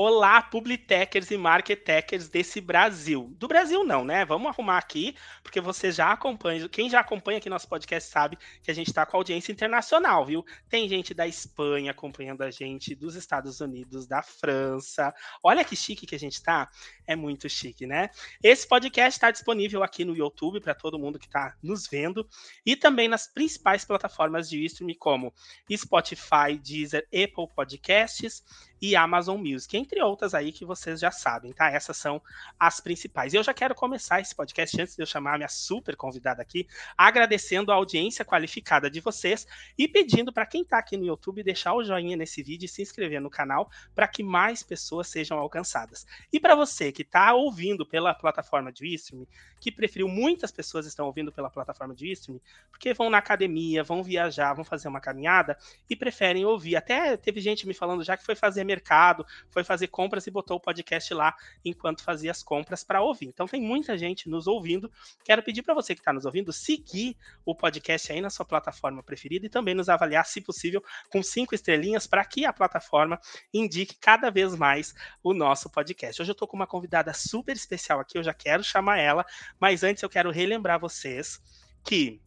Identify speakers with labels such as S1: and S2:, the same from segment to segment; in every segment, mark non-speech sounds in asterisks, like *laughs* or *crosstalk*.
S1: Olá, publitechers e marketechers desse Brasil. Do Brasil não, né? Vamos arrumar aqui, porque você já acompanha, quem já acompanha aqui nosso podcast sabe que a gente está com audiência internacional, viu? Tem gente da Espanha acompanhando a gente, dos Estados Unidos, da França. Olha que chique que a gente está. É muito chique, né? Esse podcast está disponível aqui no YouTube para todo mundo que está nos vendo e também nas principais plataformas de streaming como Spotify, Deezer, Apple Podcasts e Amazon Music, entre outras aí que vocês já sabem, tá? Essas são as principais. Eu já quero começar esse podcast antes de eu chamar a minha super convidada aqui, agradecendo a audiência qualificada de vocês e pedindo para quem está aqui no YouTube deixar o joinha nesse vídeo e se inscrever no canal para que mais pessoas sejam alcançadas. E para você que está ouvindo pela plataforma de streaming, que preferiu, muitas pessoas estão ouvindo pela plataforma de streaming, porque vão na academia, vão viajar, vão fazer uma caminhada e preferem ouvir. Até teve gente me falando já que foi fazer mercado, foi fazer compras e botou o podcast lá enquanto fazia as compras para ouvir. Então tem muita gente nos ouvindo. Quero pedir para você que está nos ouvindo seguir o podcast aí na sua plataforma preferida e também nos avaliar, se possível, com cinco estrelinhas para que a plataforma indique cada vez mais o nosso podcast. Hoje eu estou com uma convidada super especial aqui, eu já quero chamar ela, mas antes eu quero relembrar vocês que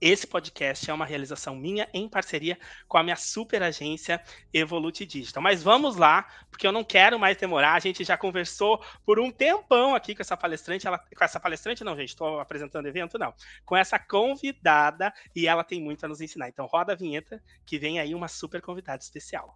S1: esse podcast é uma realização minha em parceria com a minha super agência Evolute Digital. Mas vamos lá, porque eu não quero mais demorar. A gente já conversou por um tempão aqui com essa palestrante. Ela, com essa palestrante, não, gente, estou apresentando evento, não. Com essa convidada e ela tem muito a nos ensinar. Então roda a vinheta que vem aí uma super convidada especial.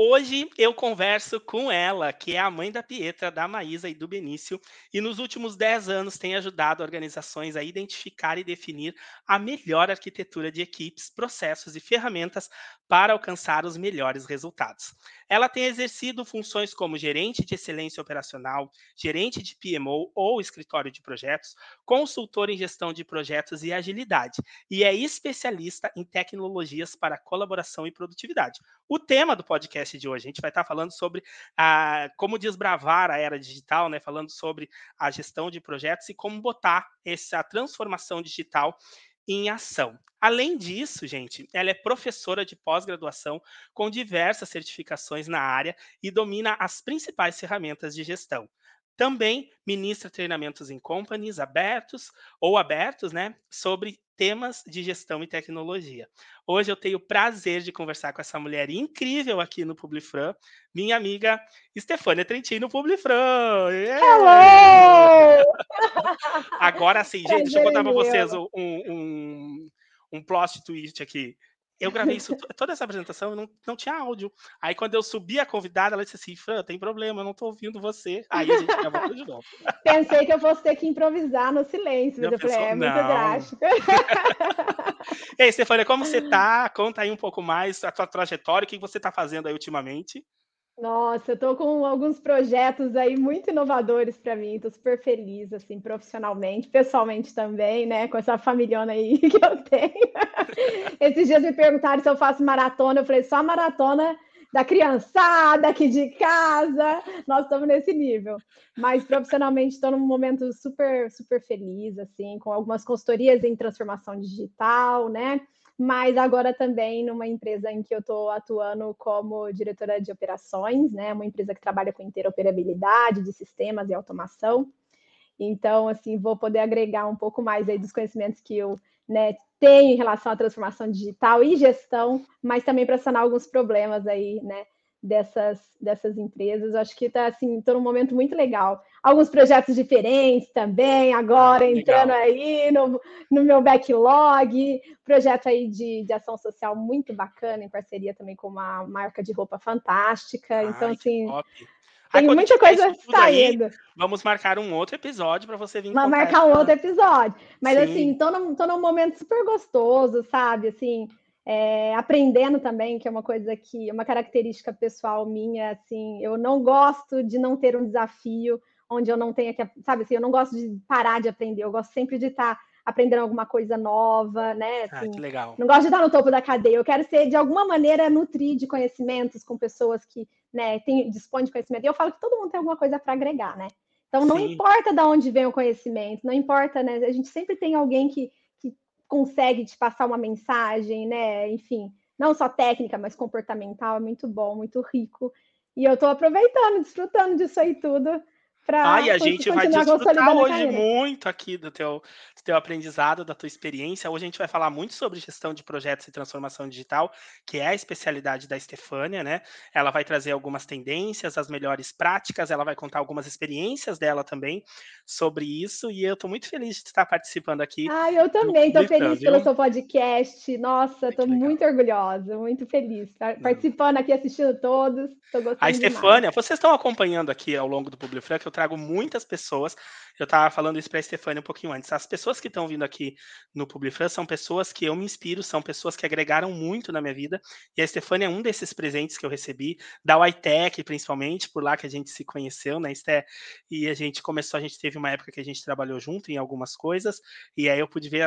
S1: Hoje eu converso com ela, que é a mãe da Pietra, da Maísa e do Benício, e nos últimos 10 anos tem ajudado organizações a identificar e definir a melhor arquitetura de equipes, processos e ferramentas para alcançar os melhores resultados. Ela tem exercido funções como gerente de excelência operacional, gerente de PMO ou escritório de projetos, consultor em gestão de projetos e agilidade, e é especialista em tecnologias para colaboração e produtividade. O tema do podcast de hoje, a gente vai estar falando sobre a, como desbravar a era digital, né, falando sobre a gestão de projetos e como botar essa transformação digital em ação. Além disso, gente, ela é professora de pós-graduação com diversas certificações na área e domina as principais ferramentas de gestão. Também ministra treinamentos em companies abertos ou abertos, né, sobre temas de gestão e tecnologia. Hoje eu tenho o prazer de conversar com essa mulher incrível aqui no Publifran, minha amiga Stefânia Trentino Publifran. Yeah! Hello! Agora sim, gente, deixa eu contar para vocês um, um, um plot twist aqui eu gravei isso, toda essa apresentação, não, não tinha áudio. Aí quando eu subi a convidada, ela disse assim, Fran, tem problema, eu não tô ouvindo você. Aí a gente gravou tudo de novo. *laughs*
S2: Pensei que eu fosse ter que improvisar no silêncio, mas eu falei, é muito drástico. *laughs*
S1: e aí, Stefania, como você tá? Conta aí um pouco mais a tua trajetória, o que você tá fazendo aí ultimamente.
S2: Nossa, eu estou com alguns projetos aí muito inovadores para mim, estou super feliz, assim, profissionalmente, pessoalmente também, né, com essa familhona aí *laughs* que eu tenho. Esses dias me perguntaram se eu faço maratona, eu falei, só maratona da criançada aqui de casa, nós estamos nesse nível. Mas profissionalmente estou num momento super, super feliz, assim, com algumas consultorias em transformação digital, né, mas agora também numa empresa em que eu estou atuando como diretora de operações, né? Uma empresa que trabalha com interoperabilidade de sistemas e automação. Então, assim, vou poder agregar um pouco mais aí dos conhecimentos que eu né, tenho em relação à transformação digital e gestão, mas também para sanar alguns problemas aí, né? Dessas, dessas empresas. Acho que está assim, estou num momento muito legal. Alguns projetos diferentes também, agora ah, entrando aí no, no meu backlog, projeto aí de, de ação social muito bacana, em parceria também com uma marca de roupa fantástica. então, assim. Tem muita coisa saindo. Aí,
S1: vamos marcar um outro episódio para você vir.
S2: Vamos marcar um outro episódio. Mas Sim. assim, tô num, tô num momento super gostoso, sabe? Assim, é, aprendendo também, que é uma coisa que, uma característica pessoal minha, assim, eu não gosto de não ter um desafio onde eu não tenha que, sabe assim, eu não gosto de parar de aprender, eu gosto sempre de estar aprendendo alguma coisa nova, né?
S1: Assim, ah, que legal.
S2: Não gosto de estar no topo da cadeia, eu quero ser, de alguma maneira, nutrir de conhecimentos com pessoas que, né, tem, dispõem de conhecimento. E eu falo que todo mundo tem alguma coisa para agregar, né? Então, não Sim. importa de onde vem o conhecimento, não importa, né? A gente sempre tem alguém que consegue te passar uma mensagem, né? Enfim, não só técnica, mas comportamental, é muito bom, muito rico. E eu estou aproveitando, desfrutando disso aí tudo
S1: Pra ah, e a gente vai desfrutar hoje muito aqui do teu, do teu aprendizado, da tua experiência. Hoje a gente vai falar muito sobre gestão de projetos e transformação digital, que é a especialidade da Estefânia, né? Ela vai trazer algumas tendências, as melhores práticas, ela vai contar algumas experiências dela também sobre isso, e eu estou muito feliz de estar participando aqui.
S2: Ah, eu também estou feliz pelo seu podcast. Nossa, estou muito orgulhosa, muito feliz. Participando aqui, assistindo todos. gostando
S1: A Estefânia, vocês estão acompanhando aqui ao longo do Public Frank, eu trago muitas pessoas. Eu estava falando isso para a Stefania um pouquinho antes. As pessoas que estão vindo aqui no Publifran são pessoas que eu me inspiro, são pessoas que agregaram muito na minha vida. E a Stefania é um desses presentes que eu recebi, da YTech, principalmente, por lá que a gente se conheceu, né, Esté? E a gente começou, a gente teve uma época que a gente trabalhou junto em algumas coisas, e aí eu pude ver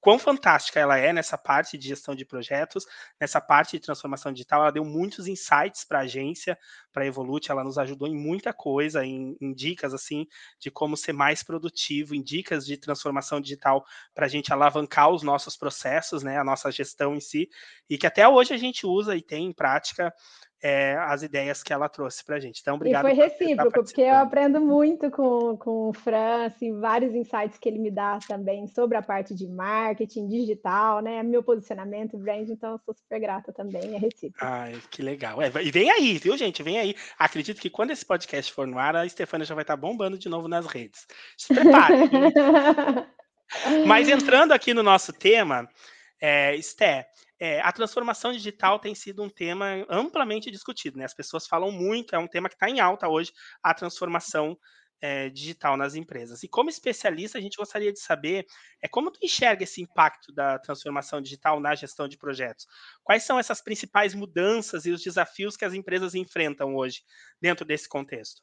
S1: quão fantástica ela é nessa parte de gestão de projetos, nessa parte de transformação digital. Ela deu muitos insights para a agência, para a Evolute, ela nos ajudou em muita coisa, em, em dicas assim de como ser mais produtivo, em dicas de transformação digital para a gente alavancar os nossos processos, né, a nossa gestão em si, e que até hoje a gente usa e tem em prática é, as ideias que ela trouxe para a gente. Então, obrigado.
S2: E foi recíproco, porque eu aprendo muito com, com o Fran, assim, vários insights que ele me dá também sobre a parte de marketing digital, né? Meu posicionamento, brand, então eu sou super grata também, é recíproco.
S1: Ai, que legal. É, e vem aí, viu, gente? Vem aí. Acredito que quando esse podcast for no ar, a Stefania já vai estar bombando de novo nas redes. Se prepare. *laughs* Mas entrando aqui no nosso tema, é, é, a transformação digital tem sido um tema amplamente discutido, né? As pessoas falam muito, é um tema que está em alta hoje, a transformação é, digital nas empresas. E como especialista, a gente gostaria de saber é, como tu enxerga esse impacto da transformação digital na gestão de projetos? Quais são essas principais mudanças e os desafios que as empresas enfrentam hoje dentro desse contexto?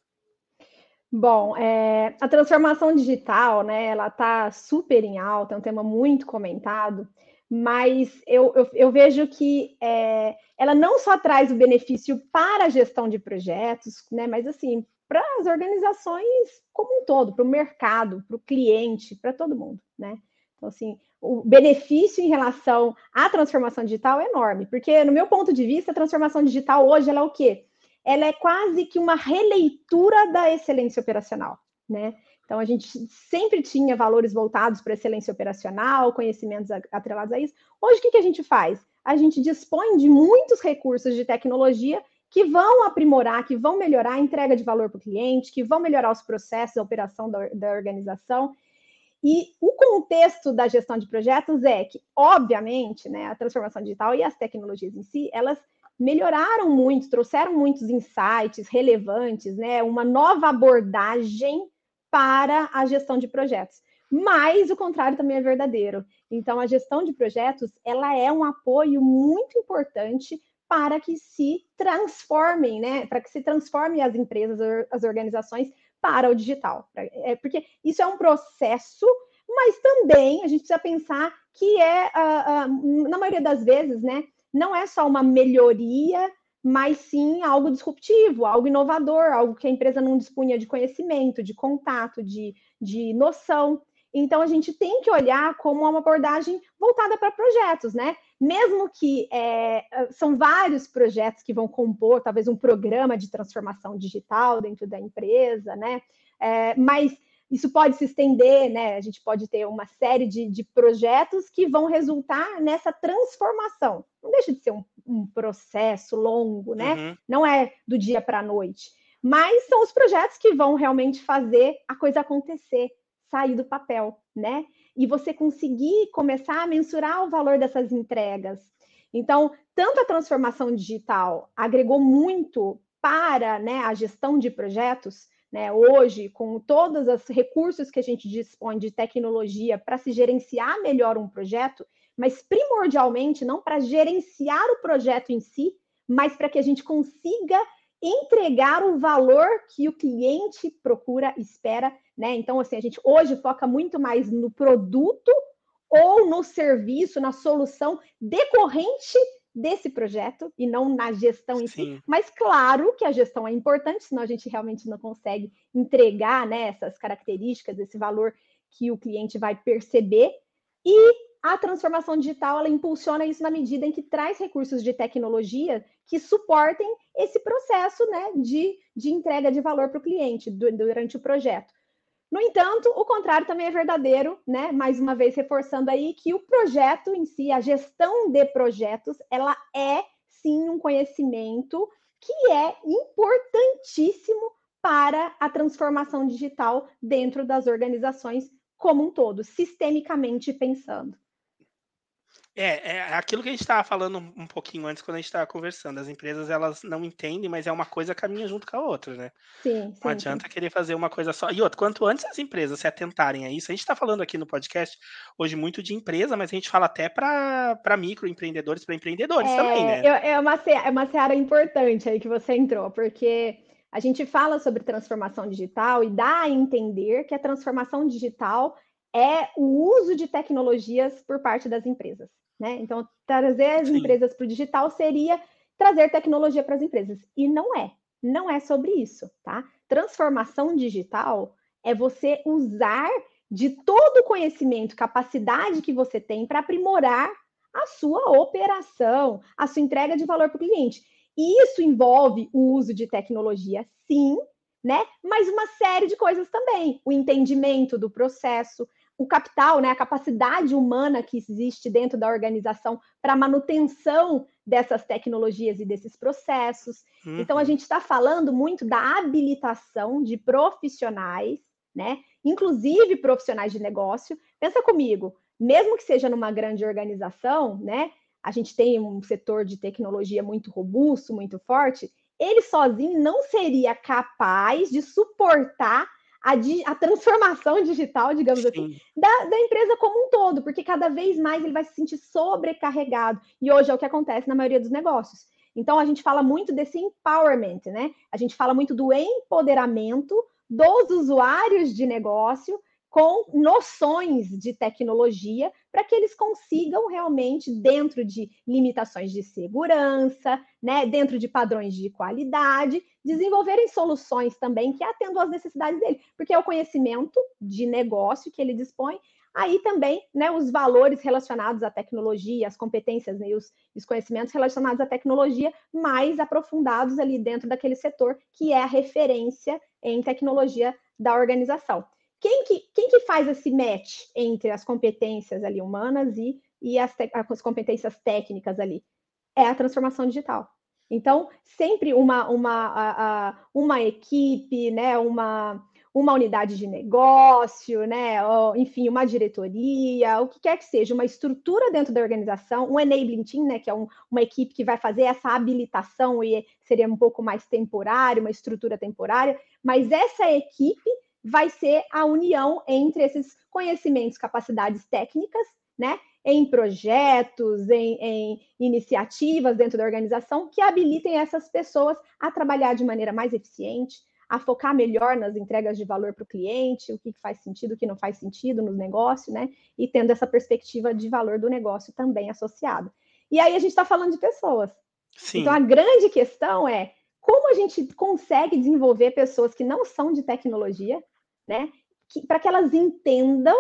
S2: Bom, é, a transformação digital, né, ela está super em alta, é um tema muito comentado, mas eu, eu, eu vejo que é, ela não só traz o benefício para a gestão de projetos, né, mas assim, para as organizações como um todo, para o mercado, para o cliente, para todo mundo, né? Então, assim, o benefício em relação à transformação digital é enorme, porque, no meu ponto de vista, a transformação digital hoje ela é o quê? Ela é quase que uma releitura da excelência operacional, né? Então, a gente sempre tinha valores voltados para excelência operacional, conhecimentos atrelados a isso. Hoje, o que, que a gente faz? A gente dispõe de muitos recursos de tecnologia que vão aprimorar, que vão melhorar a entrega de valor para o cliente, que vão melhorar os processos, a operação da, da organização. E o contexto da gestão de projetos é que, obviamente, né, a transformação digital e as tecnologias em si, elas melhoraram muito, trouxeram muitos insights relevantes, né, uma nova abordagem para a gestão de projetos. Mas o contrário também é verdadeiro. Então, a gestão de projetos, ela é um apoio muito importante para que se transformem, né? Para que se transformem as empresas, as organizações para o digital. É, porque isso é um processo, mas também a gente precisa pensar que é, uh, uh, na maioria das vezes, né? Não é só uma melhoria mas sim algo disruptivo, algo inovador, algo que a empresa não dispunha de conhecimento, de contato, de, de noção. Então, a gente tem que olhar como uma abordagem voltada para projetos, né? Mesmo que é, são vários projetos que vão compor, talvez, um programa de transformação digital dentro da empresa, né? É, mas isso pode se estender, né? A gente pode ter uma série de, de projetos que vão resultar nessa transformação. Não deixa de ser um, um processo longo, né? Uhum. Não é do dia para a noite. Mas são os projetos que vão realmente fazer a coisa acontecer, sair do papel, né? E você conseguir começar a mensurar o valor dessas entregas. Então, tanto a transformação digital agregou muito para né, a gestão de projetos, né, hoje, com todos os recursos que a gente dispõe de tecnologia para se gerenciar melhor um projeto, mas primordialmente não para gerenciar o projeto em si, mas para que a gente consiga entregar o valor que o cliente procura, espera, né? Então, assim, a gente hoje foca muito mais no produto ou no serviço, na solução decorrente desse projeto e não na gestão em Sim. si. Mas claro que a gestão é importante, senão a gente realmente não consegue entregar né, essas características, esse valor que o cliente vai perceber. E a transformação digital ela impulsiona isso na medida em que traz recursos de tecnologia que suportem esse processo né, de, de entrega de valor para o cliente durante o projeto. No entanto, o contrário também é verdadeiro, né? Mais uma vez reforçando aí que o projeto em si, a gestão de projetos, ela é sim um conhecimento que é importantíssimo para a transformação digital dentro das organizações como um todo, sistemicamente pensando.
S1: É, é aquilo que a gente estava falando um pouquinho antes quando a gente estava conversando. As empresas elas não entendem, mas é uma coisa caminha junto com a outra, né?
S2: Sim,
S1: sim Não adianta querer fazer uma coisa só. E outra, quanto antes as empresas se atentarem a isso, a gente está falando aqui no podcast hoje muito de empresa, mas a gente fala até para microempreendedores, para empreendedores
S2: é,
S1: também, né?
S2: É uma, é uma seara importante aí que você entrou, porque a gente fala sobre transformação digital e dá a entender que a transformação digital é o uso de tecnologias por parte das empresas. Né? Então, trazer as Sim. empresas para o digital seria trazer tecnologia para as empresas. E não é. Não é sobre isso, tá? Transformação digital é você usar de todo o conhecimento, capacidade que você tem para aprimorar a sua operação, a sua entrega de valor para o cliente. E isso envolve o uso de tecnologia, sim, né? Mas uma série de coisas também. O entendimento do processo, o capital, né, a capacidade humana que existe dentro da organização para manutenção dessas tecnologias e desses processos. Uhum. Então, a gente está falando muito da habilitação de profissionais, né, inclusive profissionais de negócio. Pensa comigo, mesmo que seja numa grande organização, né, a gente tem um setor de tecnologia muito robusto, muito forte, ele sozinho não seria capaz de suportar a, a transformação digital, digamos assim, Sim. assim, da, da, empresa como um todo, porque cada vez mais ele vai se sentir sobrecarregado. E hoje é o que acontece na maioria dos negócios. Então, a gente fala muito desse empowerment, né? A gente fala muito do empoderamento dos usuários de negócio com noções de tecnologia para que eles consigam realmente, dentro de limitações de segurança, né, dentro de padrões de qualidade, desenvolverem soluções também que atendam às necessidades dele, porque é o conhecimento de negócio que ele dispõe, aí também né, os valores relacionados à tecnologia, as competências né, e os, os conhecimentos relacionados à tecnologia mais aprofundados ali dentro daquele setor que é a referência em tecnologia da organização. Quem que, quem que faz esse match entre as competências ali humanas e, e as, as competências técnicas ali? É a transformação digital. Então, sempre uma, uma, uma equipe, né, uma, uma unidade de negócio, né, ou, enfim, uma diretoria, o que quer que seja, uma estrutura dentro da organização, um enabling team, né, que é um, uma equipe que vai fazer essa habilitação e seria um pouco mais temporário, uma estrutura temporária, mas essa equipe vai ser a união entre esses conhecimentos, capacidades técnicas, né, em projetos, em, em, iniciativas dentro da organização que habilitem essas pessoas a trabalhar de maneira mais eficiente, a focar melhor nas entregas de valor para o cliente, o que faz sentido, o que não faz sentido no negócio, né? E tendo essa perspectiva de valor do negócio também associada. E aí a gente está falando de pessoas. Sim. Então a grande questão é como a gente consegue desenvolver pessoas que não são de tecnologia, né? Para que elas entendam,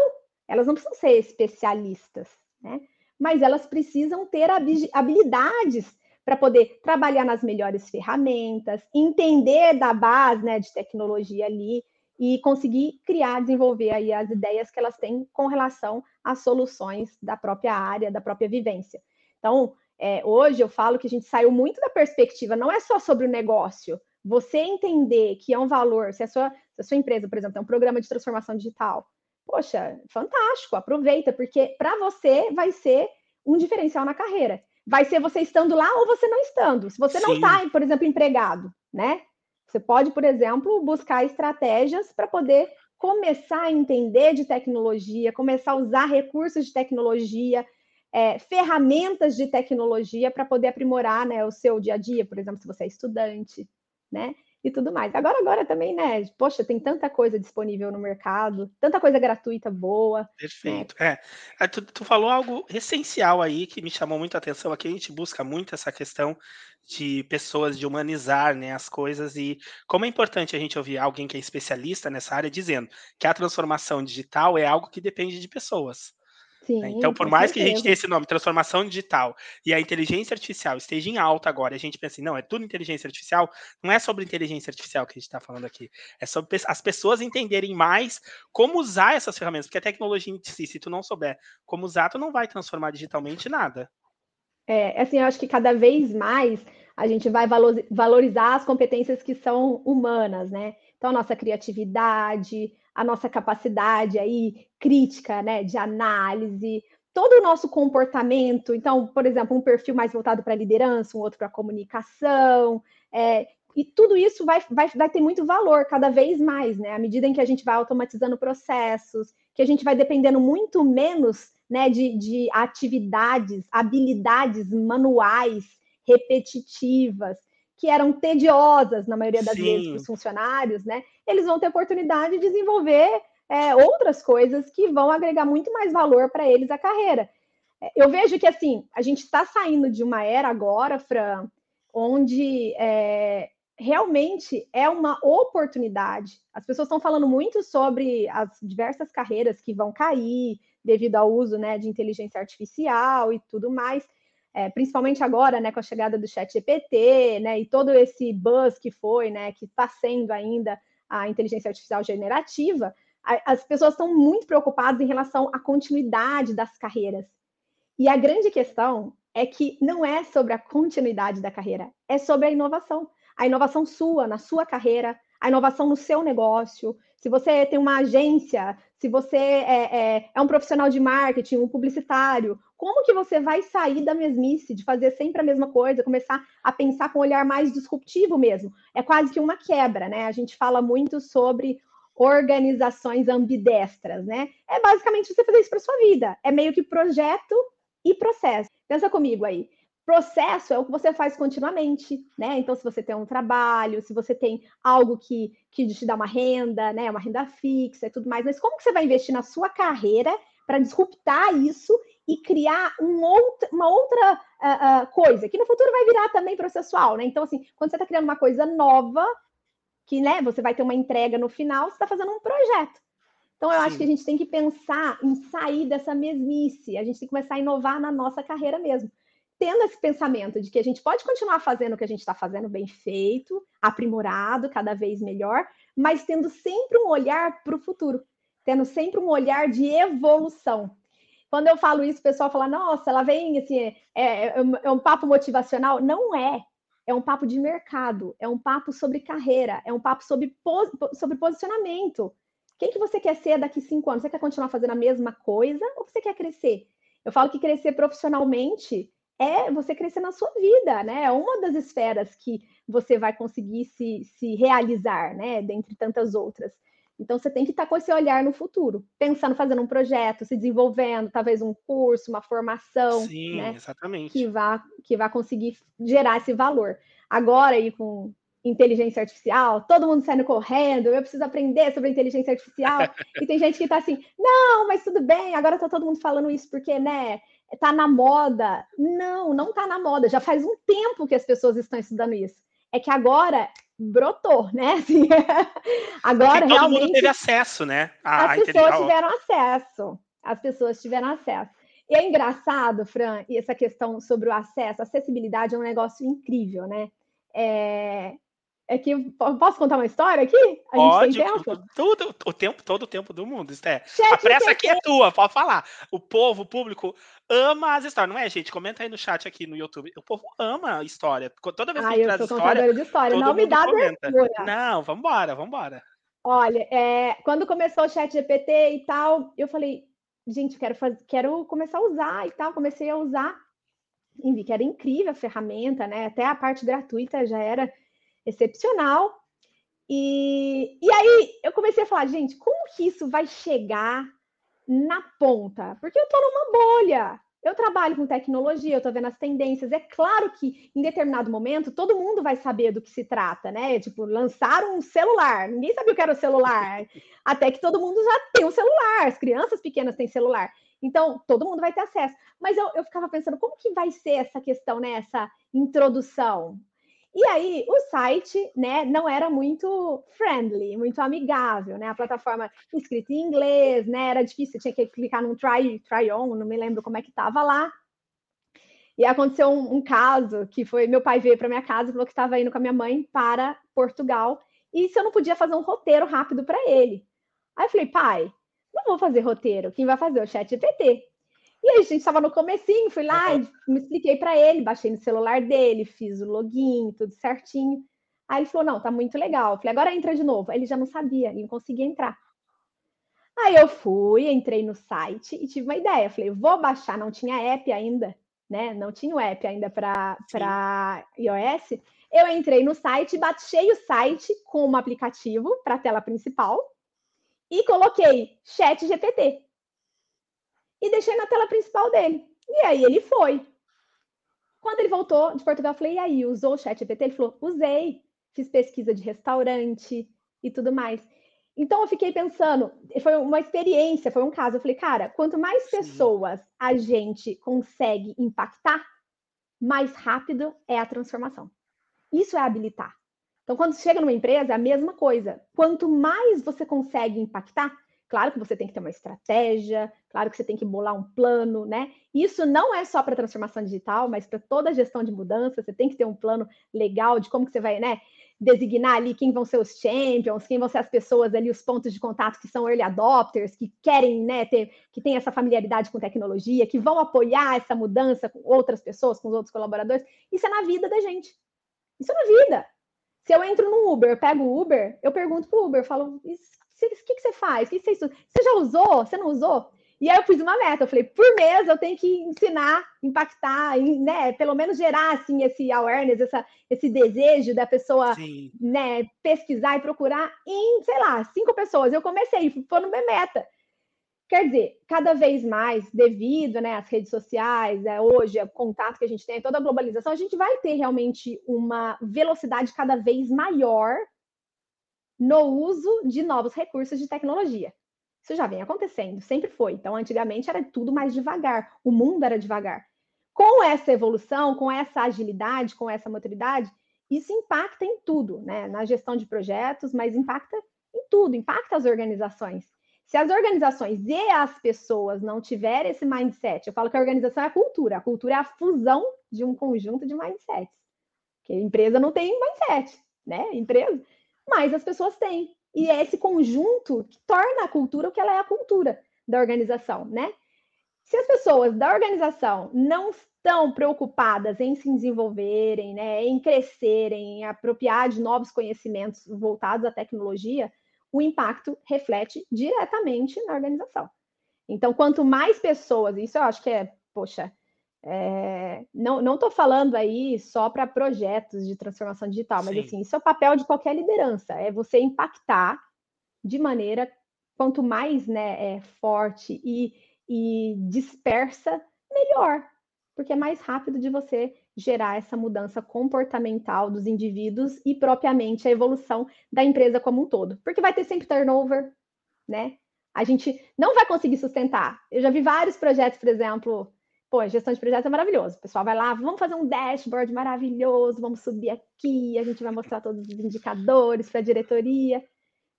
S2: elas não precisam ser especialistas, né? Mas elas precisam ter habilidades para poder trabalhar nas melhores ferramentas, entender da base né, de tecnologia ali e conseguir criar, desenvolver aí as ideias que elas têm com relação às soluções da própria área, da própria vivência. Então, é, hoje eu falo que a gente saiu muito da perspectiva, não é só sobre o negócio, você entender que é um valor, se a sua, se a sua empresa, por exemplo, tem um programa de transformação digital, poxa, fantástico, aproveita, porque para você vai ser um diferencial na carreira. Vai ser você estando lá ou você não estando. Se você Sim. não está, por exemplo, empregado, né? Você pode, por exemplo, buscar estratégias para poder começar a entender de tecnologia, começar a usar recursos de tecnologia, é, ferramentas de tecnologia para poder aprimorar né, o seu dia a dia, por exemplo, se você é estudante, né? E tudo mais. Agora, agora também, né? Poxa, tem tanta coisa disponível no mercado, tanta coisa gratuita boa. Né?
S1: Perfeito. Né? É. Tu, tu, falou algo essencial aí que me chamou muito a atenção. Aqui a gente busca muito essa questão de pessoas, de humanizar né, as coisas e como é importante a gente ouvir alguém que é especialista nessa área dizendo que a transformação digital é algo que depende de pessoas. Né, Sim, então, por mais certeza. que a gente tenha esse nome, transformação digital, e a inteligência artificial esteja em alta agora, e a gente pensa assim, não, é tudo inteligência artificial, não é sobre inteligência artificial que a gente está falando aqui, é sobre as pessoas entenderem mais como usar essas ferramentas, porque a tecnologia em si, se tu não souber como usar, tu não vai transformar digitalmente nada.
S2: É, assim, eu acho que cada vez mais a gente vai valorizar as competências que são humanas, né? Então, a nossa criatividade, a nossa capacidade aí crítica, né, de análise, todo o nosso comportamento. Então, por exemplo, um perfil mais voltado para liderança, um outro para comunicação, é, e tudo isso vai, vai, vai ter muito valor cada vez mais, né? À medida em que a gente vai automatizando processos, que a gente vai dependendo muito menos né, de, de atividades, habilidades manuais, repetitivas, que eram tediosas na maioria das Sim. vezes para os funcionários, né? Eles vão ter oportunidade de desenvolver é, outras coisas que vão agregar muito mais valor para eles a carreira. É, eu vejo que assim a gente está saindo de uma era agora, Fran, onde é, realmente é uma oportunidade. As pessoas estão falando muito sobre as diversas carreiras que vão cair devido ao uso né, de inteligência artificial e tudo mais é, principalmente agora, né, com a chegada do Chat GPT, né, e todo esse buzz que foi, né, que está sendo ainda a inteligência artificial generativa, a, as pessoas estão muito preocupadas em relação à continuidade das carreiras. E a grande questão é que não é sobre a continuidade da carreira, é sobre a inovação. A inovação sua, na sua carreira, a inovação no seu negócio. Se você tem uma agência, se você é, é, é um profissional de marketing, um publicitário, como que você vai sair da mesmice, de fazer sempre a mesma coisa, começar a pensar com um olhar mais disruptivo mesmo? É quase que uma quebra, né? A gente fala muito sobre organizações ambidestras, né? É basicamente você fazer isso para sua vida. É meio que projeto e processo. Pensa comigo aí. Processo é o que você faz continuamente, né? Então, se você tem um trabalho, se você tem algo que, que te dá uma renda, né? Uma renda fixa e tudo mais, mas como que você vai investir na sua carreira para disruptar isso e criar um outro, uma outra uh, uh, coisa, que no futuro vai virar também processual, né? Então, assim, quando você está criando uma coisa nova, que né, você vai ter uma entrega no final, você está fazendo um projeto. Então, eu Sim. acho que a gente tem que pensar em sair dessa mesmice, a gente tem que começar a inovar na nossa carreira mesmo. Tendo esse pensamento de que a gente pode continuar fazendo o que a gente está fazendo bem feito, aprimorado, cada vez melhor, mas tendo sempre um olhar para o futuro, tendo sempre um olhar de evolução. Quando eu falo isso, o pessoal fala, nossa, ela vem assim, é, é, é um papo motivacional. Não é. É um papo de mercado, é um papo sobre carreira, é um papo sobre, sobre posicionamento. Quem que você quer ser daqui cinco anos? Você quer continuar fazendo a mesma coisa ou você quer crescer? Eu falo que crescer profissionalmente é você crescer na sua vida, né? É uma das esferas que você vai conseguir se, se realizar, né? Dentre tantas outras. Então, você tem que estar com esse olhar no futuro, pensando, fazendo um projeto, se desenvolvendo, talvez um curso, uma formação,
S1: Sim,
S2: né?
S1: exatamente.
S2: Que vá, que vá conseguir gerar esse valor. Agora, aí, com inteligência artificial, todo mundo saindo correndo, eu preciso aprender sobre inteligência artificial, *laughs* e tem gente que está assim, não, mas tudo bem, agora está todo mundo falando isso porque, né, tá na moda. Não, não tá na moda, já faz um tempo que as pessoas estão estudando isso. É que agora brotou, né? *laughs* Assim, agora todo realmente. Todo mundo
S1: teve acesso, né?
S2: as pessoas tiveram acesso. As pessoas tiveram acesso. E é engraçado, Fran, e essa questão sobre o acesso, acessibilidade é um negócio incrível, né? É, é que posso contar uma história aqui?
S1: A pode, gente tem tempo? Tudo, o tempo, todo o tempo do mundo, Esté. A pressa aqui é tua, pode falar. O povo, o público, ama as histórias, não é, gente? Comenta aí no chat aqui no YouTube. O povo ama a história. Toda vez que gente traz história,
S2: de história. não me dá comenta.
S1: Não, vambora, vambora.
S2: Olha, é, quando começou o chat GPT e tal, eu falei, gente, quero, fazer, quero começar a usar e tal. Comecei a usar vi que era incrível a ferramenta, né? Até a parte gratuita já era excepcional. E, e aí eu comecei a falar, gente, como que isso vai chegar na ponta? Porque eu tô numa bolha. eu trabalho com tecnologia, eu estou vendo as tendências. É claro que em determinado momento todo mundo vai saber do que se trata, né? Tipo, lançaram um celular, ninguém sabia o que era o celular, *laughs* até que todo mundo já tem um celular, as crianças pequenas têm celular. Então, todo mundo vai ter acesso. Mas eu, eu ficava pensando, como que vai ser essa questão, né? Essa introdução? E aí, o site, né, não era muito friendly, muito amigável, né? A plataforma escrita em inglês, né? Era difícil, tinha que clicar num try, try on, não me lembro como é que estava lá. E aconteceu um, um, caso que foi meu pai veio para minha casa e falou que estava indo com a minha mãe para Portugal e se eu não podia fazer um roteiro rápido para ele. Aí eu falei, pai, não vou fazer roteiro, quem vai fazer? O chat GPT. E aí, a gente estava no comecinho, fui lá e me expliquei para ele, baixei no celular dele, fiz o login, tudo certinho. Aí ele falou: não, tá muito legal. Eu falei, agora entra de novo. Aí ele já não sabia, ele não conseguia entrar. Aí eu fui, entrei no site e tive uma ideia. Falei, vou baixar, não tinha app ainda, né? Não tinha o app ainda para iOS. Eu entrei no site, baixei o site com um aplicativo para a tela principal e coloquei Chat GPT e deixei na tela principal dele. E aí ele foi. Quando ele voltou de Portugal, eu falei, e aí, usou o chat GPT? Ele falou, usei, fiz pesquisa de restaurante e tudo mais. Então eu fiquei pensando, foi uma experiência, foi um caso. Eu falei, cara, quanto mais pessoas a gente consegue impactar, mais rápido é a transformação. Isso é habilitar. Então, quando chega numa empresa, é a mesma coisa. Quanto mais você consegue impactar, Claro que você tem que ter uma estratégia, claro que você tem que bolar um plano, né? Isso não é só para transformação digital, mas para toda a gestão de mudança, você tem que ter um plano legal de como que você vai, né? Designar ali quem vão ser os champions, quem vão ser as pessoas ali, os pontos de contato que são early adopters, que querem, né, ter, que tem essa familiaridade com tecnologia, que vão apoiar essa mudança com outras pessoas, com os outros colaboradores. Isso é na vida da gente. Isso é na vida. Se eu entro no Uber, pego o Uber, eu pergunto pro Uber, falo, o que, que você faz? O que você estuda? Você já usou? Você não usou? E aí eu pus uma meta, eu falei, por mês eu tenho que ensinar, impactar, né, pelo menos gerar assim esse awareness, essa, esse desejo da pessoa, Sim. né, pesquisar e procurar em, sei lá, cinco pessoas. Eu comecei, foi no minha meta. Quer dizer, cada vez mais, devido né, às redes sociais, é, hoje, o contato que a gente tem, toda a globalização, a gente vai ter realmente uma velocidade cada vez maior no uso de novos recursos de tecnologia. Isso já vem acontecendo, sempre foi. Então, antigamente era tudo mais devagar, o mundo era devagar. Com essa evolução, com essa agilidade, com essa maturidade, isso impacta em tudo, né? Na gestão de projetos, mas impacta em tudo, impacta as organizações. Se as organizações e as pessoas não tiverem esse mindset, eu falo que a organização é a cultura, a cultura é a fusão de um conjunto de mindsets. Porque empresa não tem mindset, né? Empresa, mas as pessoas têm. E é esse conjunto que torna a cultura o que ela é a cultura da organização, né? Se as pessoas da organização não estão preocupadas em se desenvolverem, né, em crescerem, em apropriar de novos conhecimentos voltados à tecnologia, o impacto reflete diretamente na organização. Então, quanto mais pessoas, isso eu acho que é, poxa, é, não estou falando aí só para projetos de transformação digital, mas Sim. assim, isso é o papel de qualquer liderança, é você impactar de maneira quanto mais né, é, forte e, e dispersa, melhor, porque é mais rápido de você gerar essa mudança comportamental dos indivíduos e propriamente a evolução da empresa como um todo, porque vai ter sempre turnover, né? A gente não vai conseguir sustentar. Eu já vi vários projetos, por exemplo, Pô, a gestão de projetos é maravilhoso. O pessoal vai lá, vamos fazer um dashboard maravilhoso, vamos subir aqui, a gente vai mostrar todos os indicadores para a diretoria.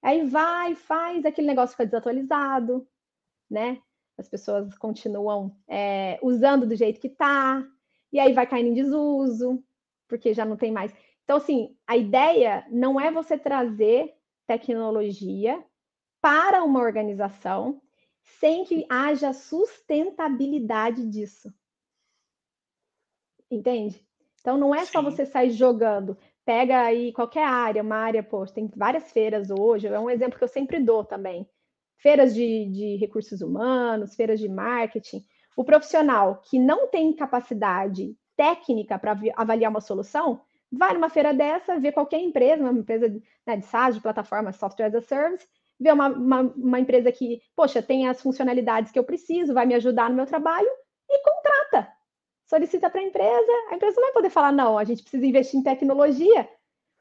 S2: Aí vai, faz, aquele negócio fica desatualizado, né? As pessoas continuam é, usando do jeito que está, e aí vai caindo em desuso, porque já não tem mais. Então, assim, a ideia não é você trazer tecnologia para uma organização sem que haja sustentabilidade disso. Entende? Então não é Sim. só você sair jogando. Pega aí qualquer área, uma área, pô, tem várias feiras hoje, é um exemplo que eu sempre dou também. Feiras de, de recursos humanos, feiras de marketing. O profissional que não tem capacidade técnica para avaliar uma solução, vai numa feira dessa, vê qualquer empresa, uma empresa né, de SaaS, de plataforma, software as a service, ver uma, uma, uma, empresa que, poxa, tem as funcionalidades que eu preciso, vai me ajudar no meu trabalho, e contrata. Solicita para a empresa, a empresa não vai poder falar, não, a gente precisa investir em tecnologia,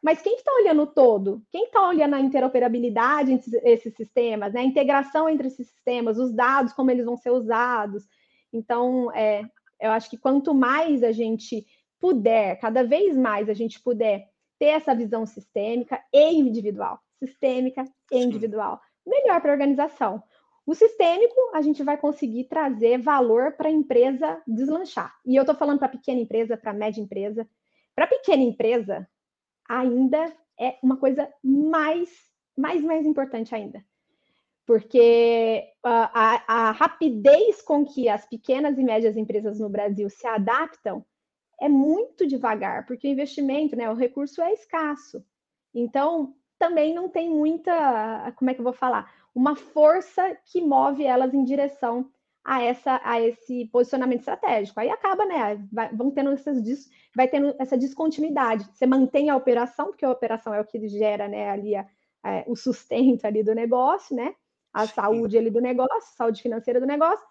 S2: mas quem está olhando todo? Quem está olhando a interoperabilidade entre esses sistemas, né? a integração entre esses sistemas, os dados, como eles vão ser usados? Então, é, eu acho que quanto mais a gente puder, cada vez mais a gente puder ter essa visão sistêmica e individual, sistêmica individual, melhor para a organização. O sistêmico, a gente vai conseguir trazer valor para a empresa deslanchar. E eu estou falando para pequena empresa, para média empresa. Para pequena empresa, ainda é uma coisa mais, mais, mais importante ainda. Porque a, a, a rapidez com que as pequenas e médias empresas no Brasil se adaptam é muito devagar, porque o investimento, né, o recurso é escasso. Então, também não tem muita, como é que eu vou falar? Uma força que move elas em direção a, essa, a esse posicionamento estratégico. Aí acaba, né? Vai, vão tendo essas, vai tendo essa descontinuidade. Você mantém a operação, porque a operação é o que gera né, ali a, a, o sustento ali do negócio, né? A Sim. saúde ali do negócio, saúde financeira do negócio,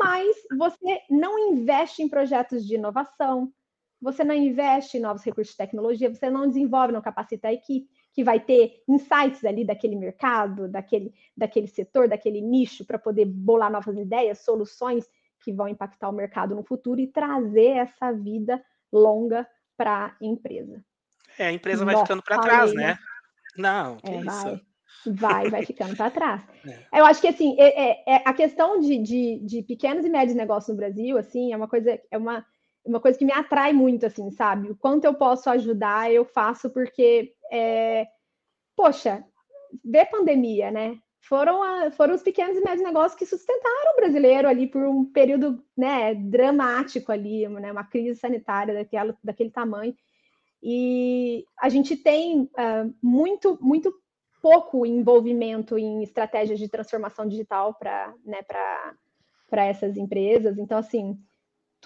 S2: mas você não investe em projetos de inovação, você não investe em novos recursos de tecnologia, você não desenvolve, não capacita a equipe que vai ter insights ali daquele mercado, daquele, daquele setor, daquele nicho, para poder bolar novas ideias, soluções que vão impactar o mercado no futuro e trazer essa vida longa para a empresa.
S1: É, a empresa vai Nossa, ficando para trás, né? né? Não, é, isso.
S2: Vai. Vai, vai ficando para trás. *laughs* É. Eu acho que assim, é, é, é, a questão de, de, de, pequenos e médios negócios no Brasil, assim, é uma coisa, é uma, uma coisa que me atrai muito, assim, sabe? O quanto eu posso ajudar, eu faço porque é, poxa, vê pandemia, né? Foram, a, foram os pequenos e médios negócios que sustentaram o brasileiro ali por um período né, dramático ali, né, uma crise sanitária daquela, daquele tamanho. E a gente tem uh, muito, muito pouco envolvimento em estratégias de transformação digital para né, essas empresas. Então, assim,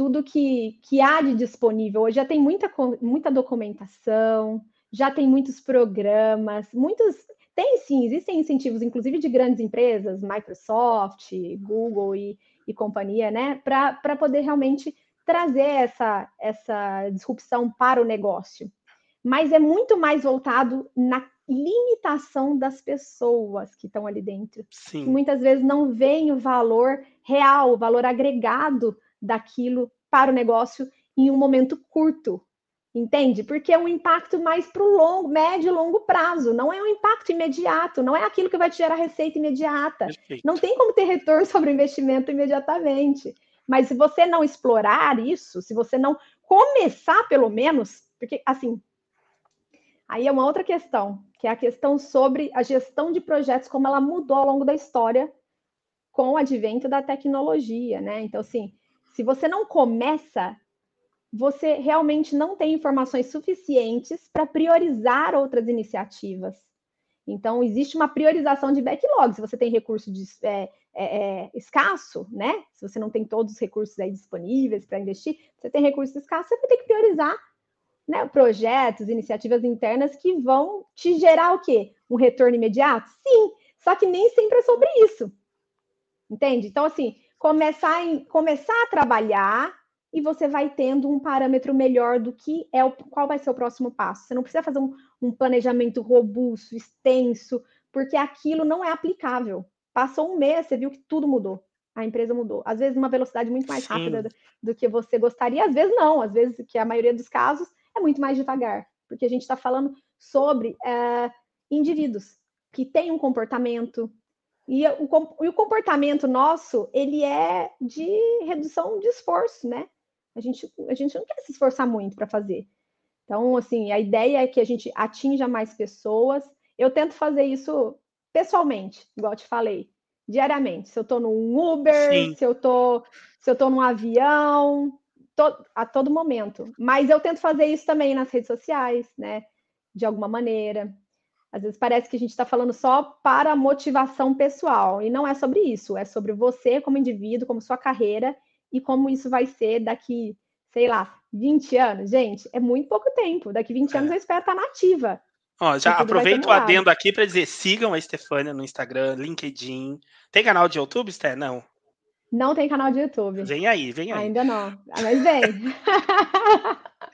S2: tudo que, que há de disponível hoje já tem muita, muita documentação, já tem muitos programas, muitos. Tem sim, existem incentivos, inclusive de grandes empresas, Microsoft, Google e, e companhia, né, para poder realmente trazer essa, essa disrupção para o negócio. Mas é muito mais voltado na limitação das pessoas que estão ali dentro. Sim. Que muitas vezes não veem o valor real, o valor agregado daquilo para o negócio em um momento curto. Entende? Porque é um impacto mais para o longo, médio e longo prazo, não é um impacto imediato, não é aquilo que vai te gerar receita imediata. Perfeito. Não tem como ter retorno *laughs* sobre o investimento imediatamente. Mas se você não explorar isso, se você não começar pelo menos, porque assim, aí é uma outra questão, que é a questão sobre a gestão de projetos, como ela mudou ao longo da história com o advento da tecnologia, né? Então, assim, se você não começa você realmente não tem informações suficientes para priorizar outras iniciativas. Então, existe uma priorização de backlog. Se você tem recurso de, é, é, é, escasso, né? Se você não tem todos os recursos aí disponíveis para investir, você tem recursos escassos, você vai ter que priorizar né, projetos, iniciativas internas que vão te gerar o quê? Um retorno imediato? Sim, só que nem sempre é sobre isso. Entende? Então, assim, começar, em, começar a trabalhar e você vai tendo um parâmetro melhor do que é o, qual vai ser o próximo passo. Você não precisa fazer um, um planejamento robusto, extenso, porque aquilo não é aplicável. Passou um mês, você viu que tudo mudou. A empresa mudou. Às vezes, uma velocidade muito mais Sim. rápida do que você gostaria, às vezes não, às vezes, que a maioria dos casos é muito mais devagar, porque a gente está falando sobre é, indivíduos que têm um comportamento, e o, e o comportamento nosso, ele é de redução de esforço, né? A gente, a gente não quer se esforçar muito para fazer. Então, assim, a ideia é que a gente atinja mais pessoas. Eu tento fazer isso pessoalmente, igual eu te falei, diariamente. Se eu estou num Uber, Sim. se eu estou se eu tô num avião, to, a todo momento. Mas eu tento fazer isso também nas redes sociais, né? De alguma maneira. Às vezes parece que a gente está falando só para motivação pessoal, e não é sobre isso, é sobre você como indivíduo, como sua carreira e como isso vai ser daqui, sei lá, 20 anos. Gente, é muito pouco tempo. Daqui 20 anos é. eu espero estar nativa.
S1: Ó, já aproveito o adendo aqui para dizer: sigam a Estefânia no Instagram, LinkedIn. Tem canal de YouTube, Sté? Não.
S2: Não tem canal de YouTube.
S1: Vem aí, vem aí.
S2: Ainda não, mas vem. *laughs*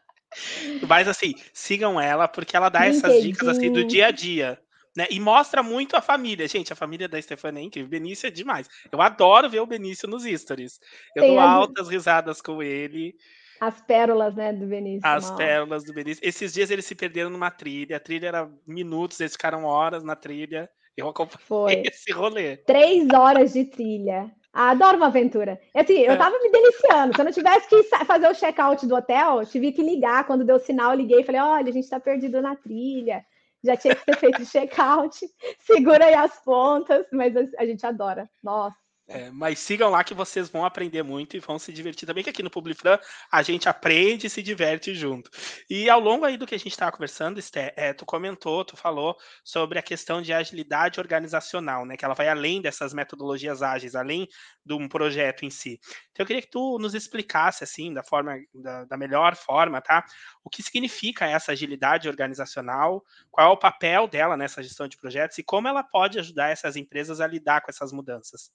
S1: mas assim, sigam ela porque ela dá LinkedIn. essas dicas assim do dia a dia. Né? E mostra muito a família. Gente, a família da Stefania é incrível. Benício é demais. Eu adoro ver o Benício nos stories. Eu Tem dou as... altas risadas com ele.
S2: As pérolas, né, do Benício.
S1: As pérolas do Benício. Esses dias eles se perderam numa trilha. A trilha era minutos, eles ficaram horas na trilha. Eu acompanhei Foi. *laughs* esse rolê.
S2: Três horas de trilha. Ah, adoro uma aventura. Assim, eu é. tava me deliciando. Se eu não tivesse que fazer o check-out do hotel, tive que ligar. Quando deu sinal, liguei e falei: olha, a gente tá perdido na trilha já tinha que ter feito check-out, *laughs* segura aí as pontas, mas a gente adora. Nossa.
S1: É, mas sigam lá que vocês vão aprender muito e vão se divertir também, que aqui no Publifran a gente aprende e se diverte junto. E ao longo aí do que a gente estava conversando, Esté, é, tu comentou, tu falou sobre a questão de agilidade organizacional, né? Que ela vai além dessas metodologias ágeis, além de um projeto em si. Então eu queria que tu nos explicasse, assim, da forma, da, da melhor forma, tá? O que significa essa agilidade organizacional, qual é o papel dela nessa gestão de projetos e como ela pode ajudar essas empresas a lidar com essas mudanças.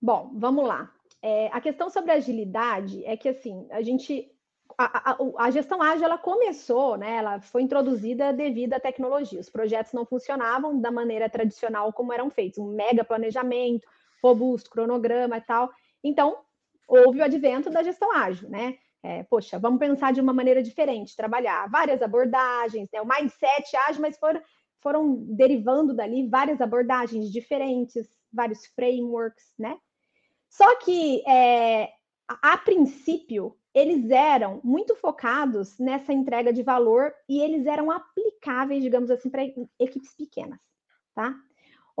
S2: Bom, vamos lá. É, a questão sobre agilidade é que assim a gente a, a, a, gestão ágil ela começou, né? Ela foi introduzida devido à tecnologia. Os projetos não funcionavam da maneira tradicional como eram feitos, um mega planejamento, robusto, cronograma e tal. Então houve o advento da gestão ágil, né? É, poxa, vamos pensar de uma maneira diferente, trabalhar várias abordagens, né? O mindset ágil, mas foram, foram derivando dali várias abordagens diferentes, vários frameworks, né? Só que, é, a, princípio, eles eram muito focados nessa entrega de valor e eles eram aplicáveis, digamos assim, para equipes pequenas, tá?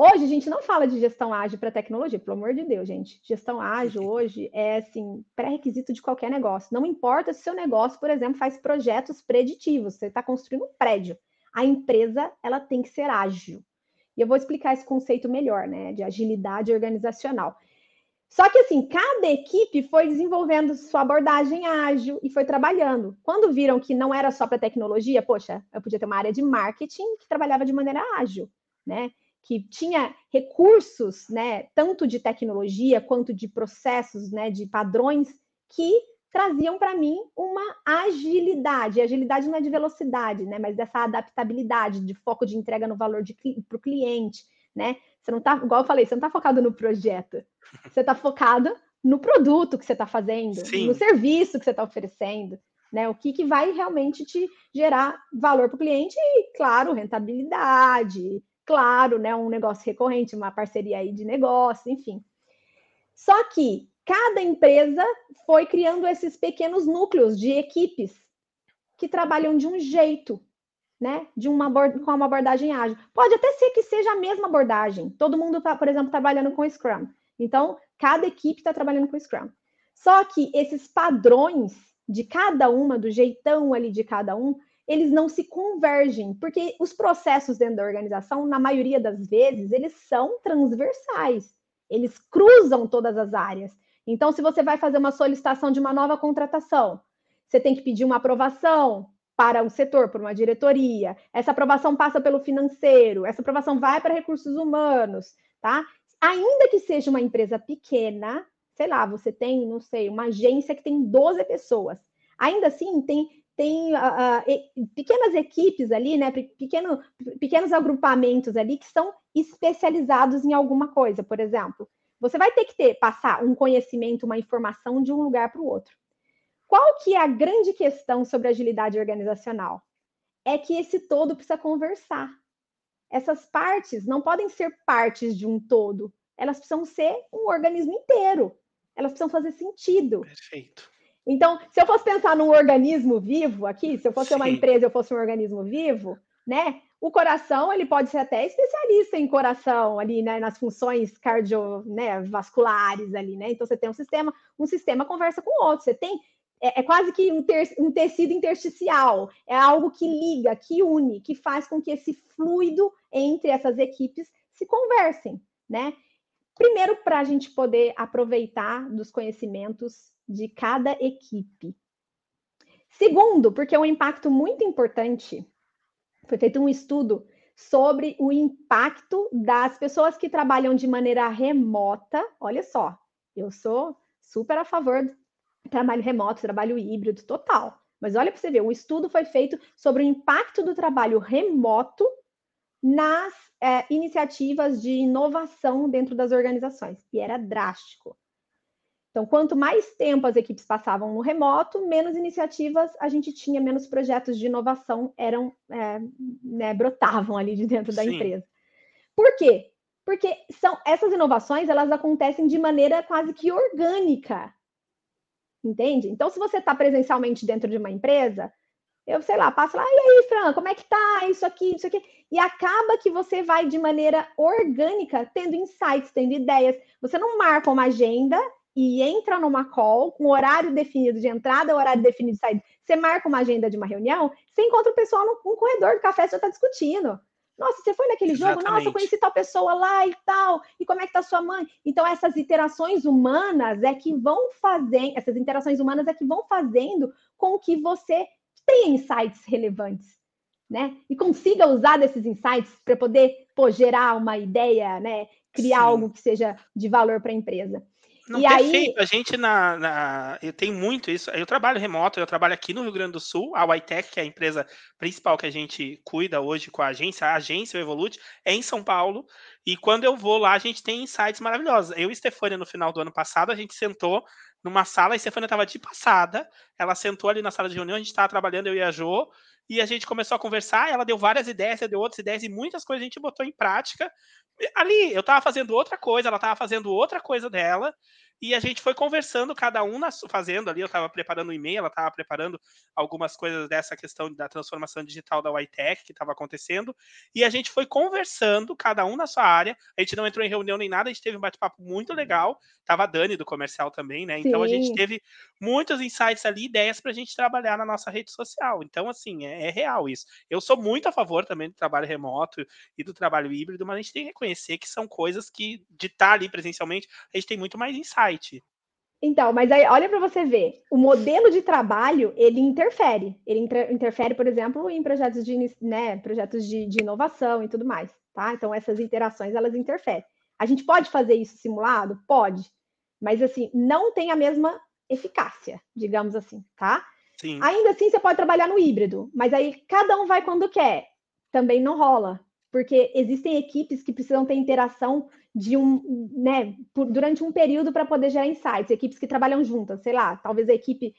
S2: Hoje a gente não fala de gestão ágil para tecnologia, pelo amor de Deus, gente. Gestão ágil hoje é assim pré-requisito de qualquer negócio. Não importa se seu negócio, por exemplo, faz projetos preditivos. Você está construindo um prédio, a empresa ela tem que ser ágil. E eu vou explicar esse conceito melhor, né, de agilidade organizacional. Só que assim, cada equipe foi desenvolvendo sua abordagem ágil e foi trabalhando. Quando viram que não era só para tecnologia, poxa, eu podia ter uma área de marketing que trabalhava de maneira ágil, né? Que tinha recursos, né, tanto de tecnologia quanto de processos, né, de padrões que traziam para mim uma agilidade. Agilidade não é de velocidade, né, mas dessa adaptabilidade, de foco de entrega no valor para o cliente, né? Você não tá, igual eu falei, você não está focado no projeto, você está focado no produto que você está fazendo, Sim. no serviço que você está oferecendo, né? O que, que vai realmente te gerar valor para o cliente e, claro, rentabilidade, claro, né? Um negócio recorrente, uma parceria aí de negócio, enfim. Só que cada empresa foi criando esses pequenos núcleos de equipes que trabalham de um jeito, né, de uma com uma abordagem ágil. Pode até ser que seja a mesma abordagem. Todo mundo está, por exemplo, trabalhando com Scrum. Então, cada equipe está trabalhando com Scrum. Só que esses padrões de cada uma, do jeitão ali de cada um, eles não se convergem, porque os processos dentro da organização, na maioria das vezes, eles são transversais. Eles cruzam todas as áreas. Então, se você vai fazer uma solicitação de uma nova contratação, você tem que pedir uma aprovação para o setor, por uma diretoria. Essa aprovação passa pelo financeiro, essa aprovação vai para recursos humanos, tá? Ainda que seja uma empresa pequena, sei lá, você tem, não sei, uma agência que tem 12 pessoas. Ainda assim, tem, tem uh, uh, pequenas equipes ali, né? Pequeno, pequenos agrupamentos ali que são especializados em alguma coisa, por exemplo. Você vai ter que ter, passar um conhecimento, uma informação de um lugar para o outro. Qual que é a grande questão sobre agilidade organizacional? É que esse todo precisa conversar. Essas partes não podem ser partes de um todo. Elas precisam ser um organismo inteiro. Elas precisam fazer sentido.
S1: Perfeito.
S2: Então, se eu fosse pensar num organismo vivo aqui, se eu fosse Sim. uma empresa, eu fosse um organismo vivo, né? O coração, ele pode ser até especialista em coração ali, né, nas funções cardiovasculares né, ali, né? Então você tem um sistema, um sistema conversa com o outro. Você tem é, é quase que um, ter, um tecido intersticial, é algo que liga, que une, que faz com que esse fluido entre essas equipes se conversem, né? Primeiro, para a gente poder aproveitar dos conhecimentos de cada equipe. Segundo, porque é um impacto muito importante, foi feito um estudo sobre o impacto das pessoas que trabalham de maneira remota. Olha só, Eu sou super a favor trabalho remoto, trabalho híbrido, total. Mas olha para você ver, o estudo foi feito sobre o impacto do trabalho remoto nas é, iniciativas de inovação dentro das organizações, e era drástico. Então, quanto mais tempo as equipes passavam no remoto, menos iniciativas a gente tinha, menos projetos de inovação eram é, né, brotavam ali de dentro da Sim. empresa. Por quê? Porque são essas inovações elas acontecem de maneira quase que orgânica, entende? Então, se você está presencialmente dentro de uma empresa, eu sei lá, passo lá, e aí, Fran, como é que tá? Isso aqui, isso aqui. E acaba que você vai de maneira orgânica, tendo insights, tendo ideias. Você não marca uma agenda e entra numa call com horário definido de entrada, horário definido de saída. Você marca uma agenda de uma reunião, você encontra o pessoal no, no corredor do café, você está discutindo. Nossa, você foi naquele Exatamente. jogo? Nossa, eu conheci tal pessoa lá e tal. E como é que tá sua mãe? Então, essas interações humanas é que vão fazendo, essas interações humanas é que vão fazendo com que você tenha insights relevantes, né? E consiga usar desses insights para poder pô, gerar uma ideia, né? Criar Sim. algo que seja de valor para a empresa.
S1: Não, e perfeito. Aí... A gente na, na, Eu tenho muito isso. Eu trabalho remoto, eu trabalho aqui no Rio Grande do Sul. A Ytech, que é a empresa principal que a gente cuida hoje com a agência, a agência, Evolute, é em São Paulo. E quando eu vou lá, a gente tem insights maravilhosos. Eu e Stefania, no final do ano passado, a gente sentou numa sala, a Stefania estava de passada. Ela sentou ali na sala de reunião, a gente estava trabalhando, eu e a Jo, e a gente começou a conversar, ela deu várias ideias, eu deu outras ideias, e muitas coisas a gente botou em prática. Ali, eu estava fazendo outra coisa, ela estava fazendo outra coisa dela, e a gente foi conversando, cada um na, fazendo ali. Eu estava preparando um e-mail, ela estava preparando algumas coisas dessa questão da transformação digital da YTech que estava acontecendo, e a gente foi conversando, cada um na sua área. A gente não entrou em reunião nem nada, a gente teve um bate-papo muito legal. Tava a Dani do comercial também, né? Então Sim. a gente teve muitos insights ali, ideias para a gente trabalhar na nossa rede social. Então, assim, é, é real isso. Eu sou muito a favor também do trabalho remoto e do trabalho híbrido, mas a gente tem que reconhecer que são coisas que, de estar tá ali presencialmente, a gente tem muito mais insight site.
S2: Então, mas aí olha para você ver, o modelo de trabalho ele interfere. Ele inter interfere, por exemplo, em projetos de, né, projetos de, de, inovação e tudo mais, tá? Então essas interações elas interferem. A gente pode fazer isso simulado? Pode, mas assim não tem a mesma eficácia, digamos assim, tá? Sim. Ainda assim você pode trabalhar no híbrido, mas aí cada um vai quando quer. Também não rola, porque existem equipes que precisam ter interação de um, né, por, durante um período para poder gerar insights, equipes que trabalham juntas, sei lá, talvez a equipe,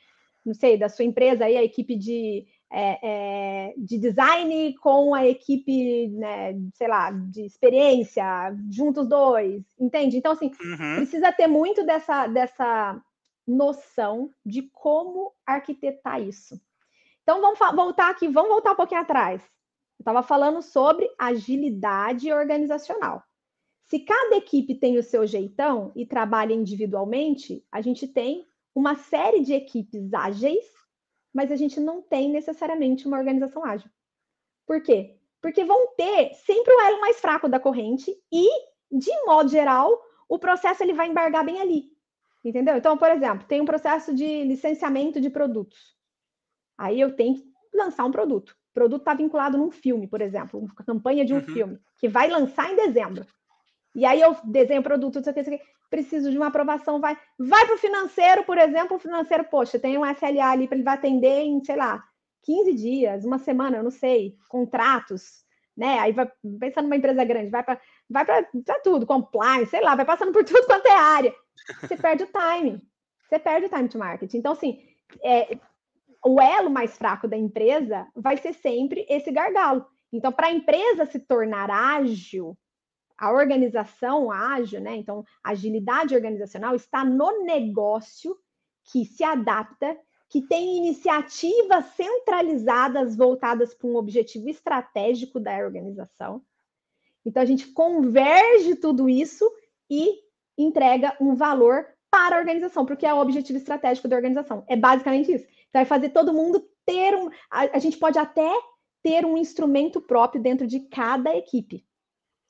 S2: não sei, da sua empresa aí, a equipe de, é, é, de design com a equipe, né, sei lá, de experiência, juntos dois, entende? Então, assim, uhum. precisa ter muito dessa, dessa noção de como arquitetar isso. Então, vamos voltar aqui, vamos voltar um pouquinho atrás. Eu estava falando sobre agilidade organizacional. Se cada equipe tem o seu jeitão e trabalha individualmente, a gente tem uma série de equipes ágeis, mas a gente não tem necessariamente uma organização ágil. Por quê? Porque vão ter sempre o elo mais fraco da corrente e, de modo geral, o processo ele vai embargar bem ali. Entendeu? Então, por exemplo, tem um processo de licenciamento de produtos. Aí eu tenho que lançar um produto produto está vinculado num filme, por exemplo, uma campanha de um uhum. filme, que vai lançar em dezembro. E aí eu desenho produto, isso aqui, isso aqui, preciso de uma aprovação, vai, vai para o financeiro, por exemplo, o financeiro, poxa, tem um SLA ali para ele vai atender em, sei lá, 15 dias, uma semana, eu não sei, contratos, né? Aí vai pensando numa empresa grande, vai para vai para tudo, compliance, sei lá, vai passando por tudo quanto é área. Você perde o time. Você perde o time to market. Então, assim, é, o elo mais fraco da empresa vai ser sempre esse gargalo. Então, para a empresa se tornar ágil, a organização ágil, né? Então, agilidade organizacional está no negócio que se adapta, que tem iniciativas centralizadas voltadas para um objetivo estratégico da organização. Então, a gente converge tudo isso e entrega um valor para a organização, porque é o objetivo estratégico da organização. É basicamente isso. Vai fazer todo mundo ter um. A, a gente pode até ter um instrumento próprio dentro de cada equipe,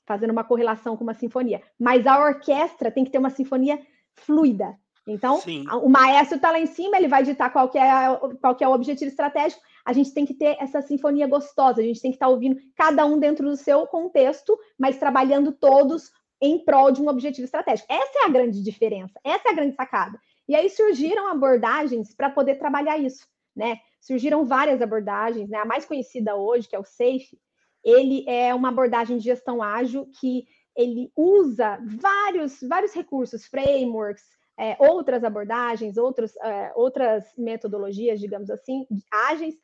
S2: fazendo uma correlação com uma sinfonia. Mas a orquestra tem que ter uma sinfonia fluida. Então, Sim. o maestro está lá em cima, ele vai ditar qual é, qual é o objetivo estratégico. A gente tem que ter essa sinfonia gostosa, a gente tem que estar tá ouvindo cada um dentro do seu contexto, mas trabalhando todos em prol de um objetivo estratégico. Essa é a grande diferença, essa é a grande sacada. E aí surgiram abordagens para poder trabalhar isso, né? Surgiram várias abordagens, né? A mais conhecida hoje, que é o SAFE, ele é uma abordagem de gestão ágil que ele usa vários, vários recursos, frameworks, é, outras abordagens, outros, é, outras metodologias, digamos assim, ágeis,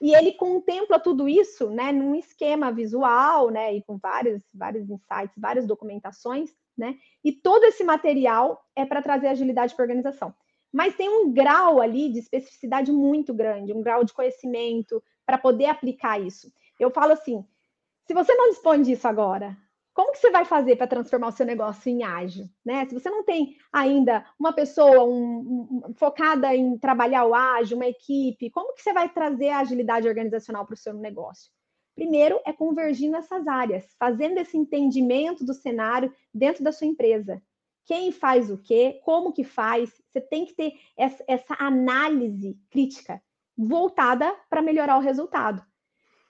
S2: e ele contempla tudo isso né, num esquema visual, né, e com vários, vários insights, várias documentações, né, e todo esse material é para trazer agilidade para a organização. Mas tem um grau ali de especificidade muito grande, um grau de conhecimento para poder aplicar isso. Eu falo assim, se você não dispõe disso agora, como que você vai fazer para transformar o seu negócio em ágil? Né? Se você não tem ainda uma pessoa um, um, focada em trabalhar o ágil, uma equipe, como que você vai trazer a agilidade organizacional para o seu negócio? Primeiro é convergir nessas áreas, fazendo esse entendimento do cenário dentro da sua empresa. Quem faz o quê? Como que faz? Você tem que ter essa, essa análise crítica voltada para melhorar o resultado.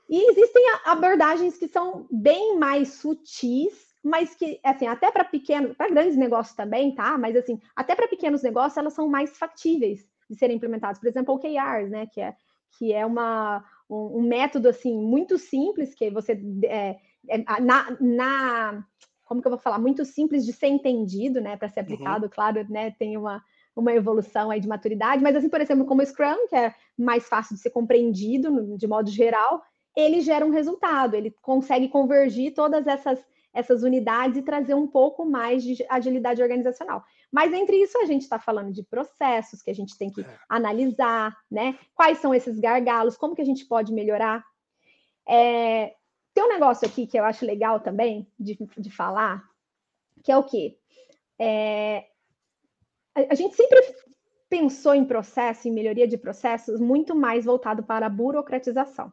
S2: E existem abordagens que são bem mais sutis, mas que, assim, até para pequenos, para grandes negócios também, tá? Mas, assim, até para pequenos negócios, elas são mais factíveis de serem implementadas. Por exemplo, OKRs, né? Que é, que é uma, um, um método, assim, muito simples, que você, é, é, na, na, como que eu vou falar? Muito simples de ser entendido, né? Para ser uhum. aplicado, uhum. claro, né? Tem uma, uma evolução aí de maturidade, mas assim, por exemplo, como o Scrum, que é mais fácil de ser compreendido de modo geral, ele gera um resultado, ele consegue convergir todas essas, essas unidades e trazer um pouco mais de agilidade organizacional. Mas entre isso, a gente está falando de processos que a gente tem que é. analisar, né? Quais são esses gargalos, como que a gente pode melhorar. É, tem um negócio aqui que eu acho legal também de, de falar, que é o quê? É, a, a gente sempre pensou em processo, em melhoria de processos, muito mais voltado para a burocratização.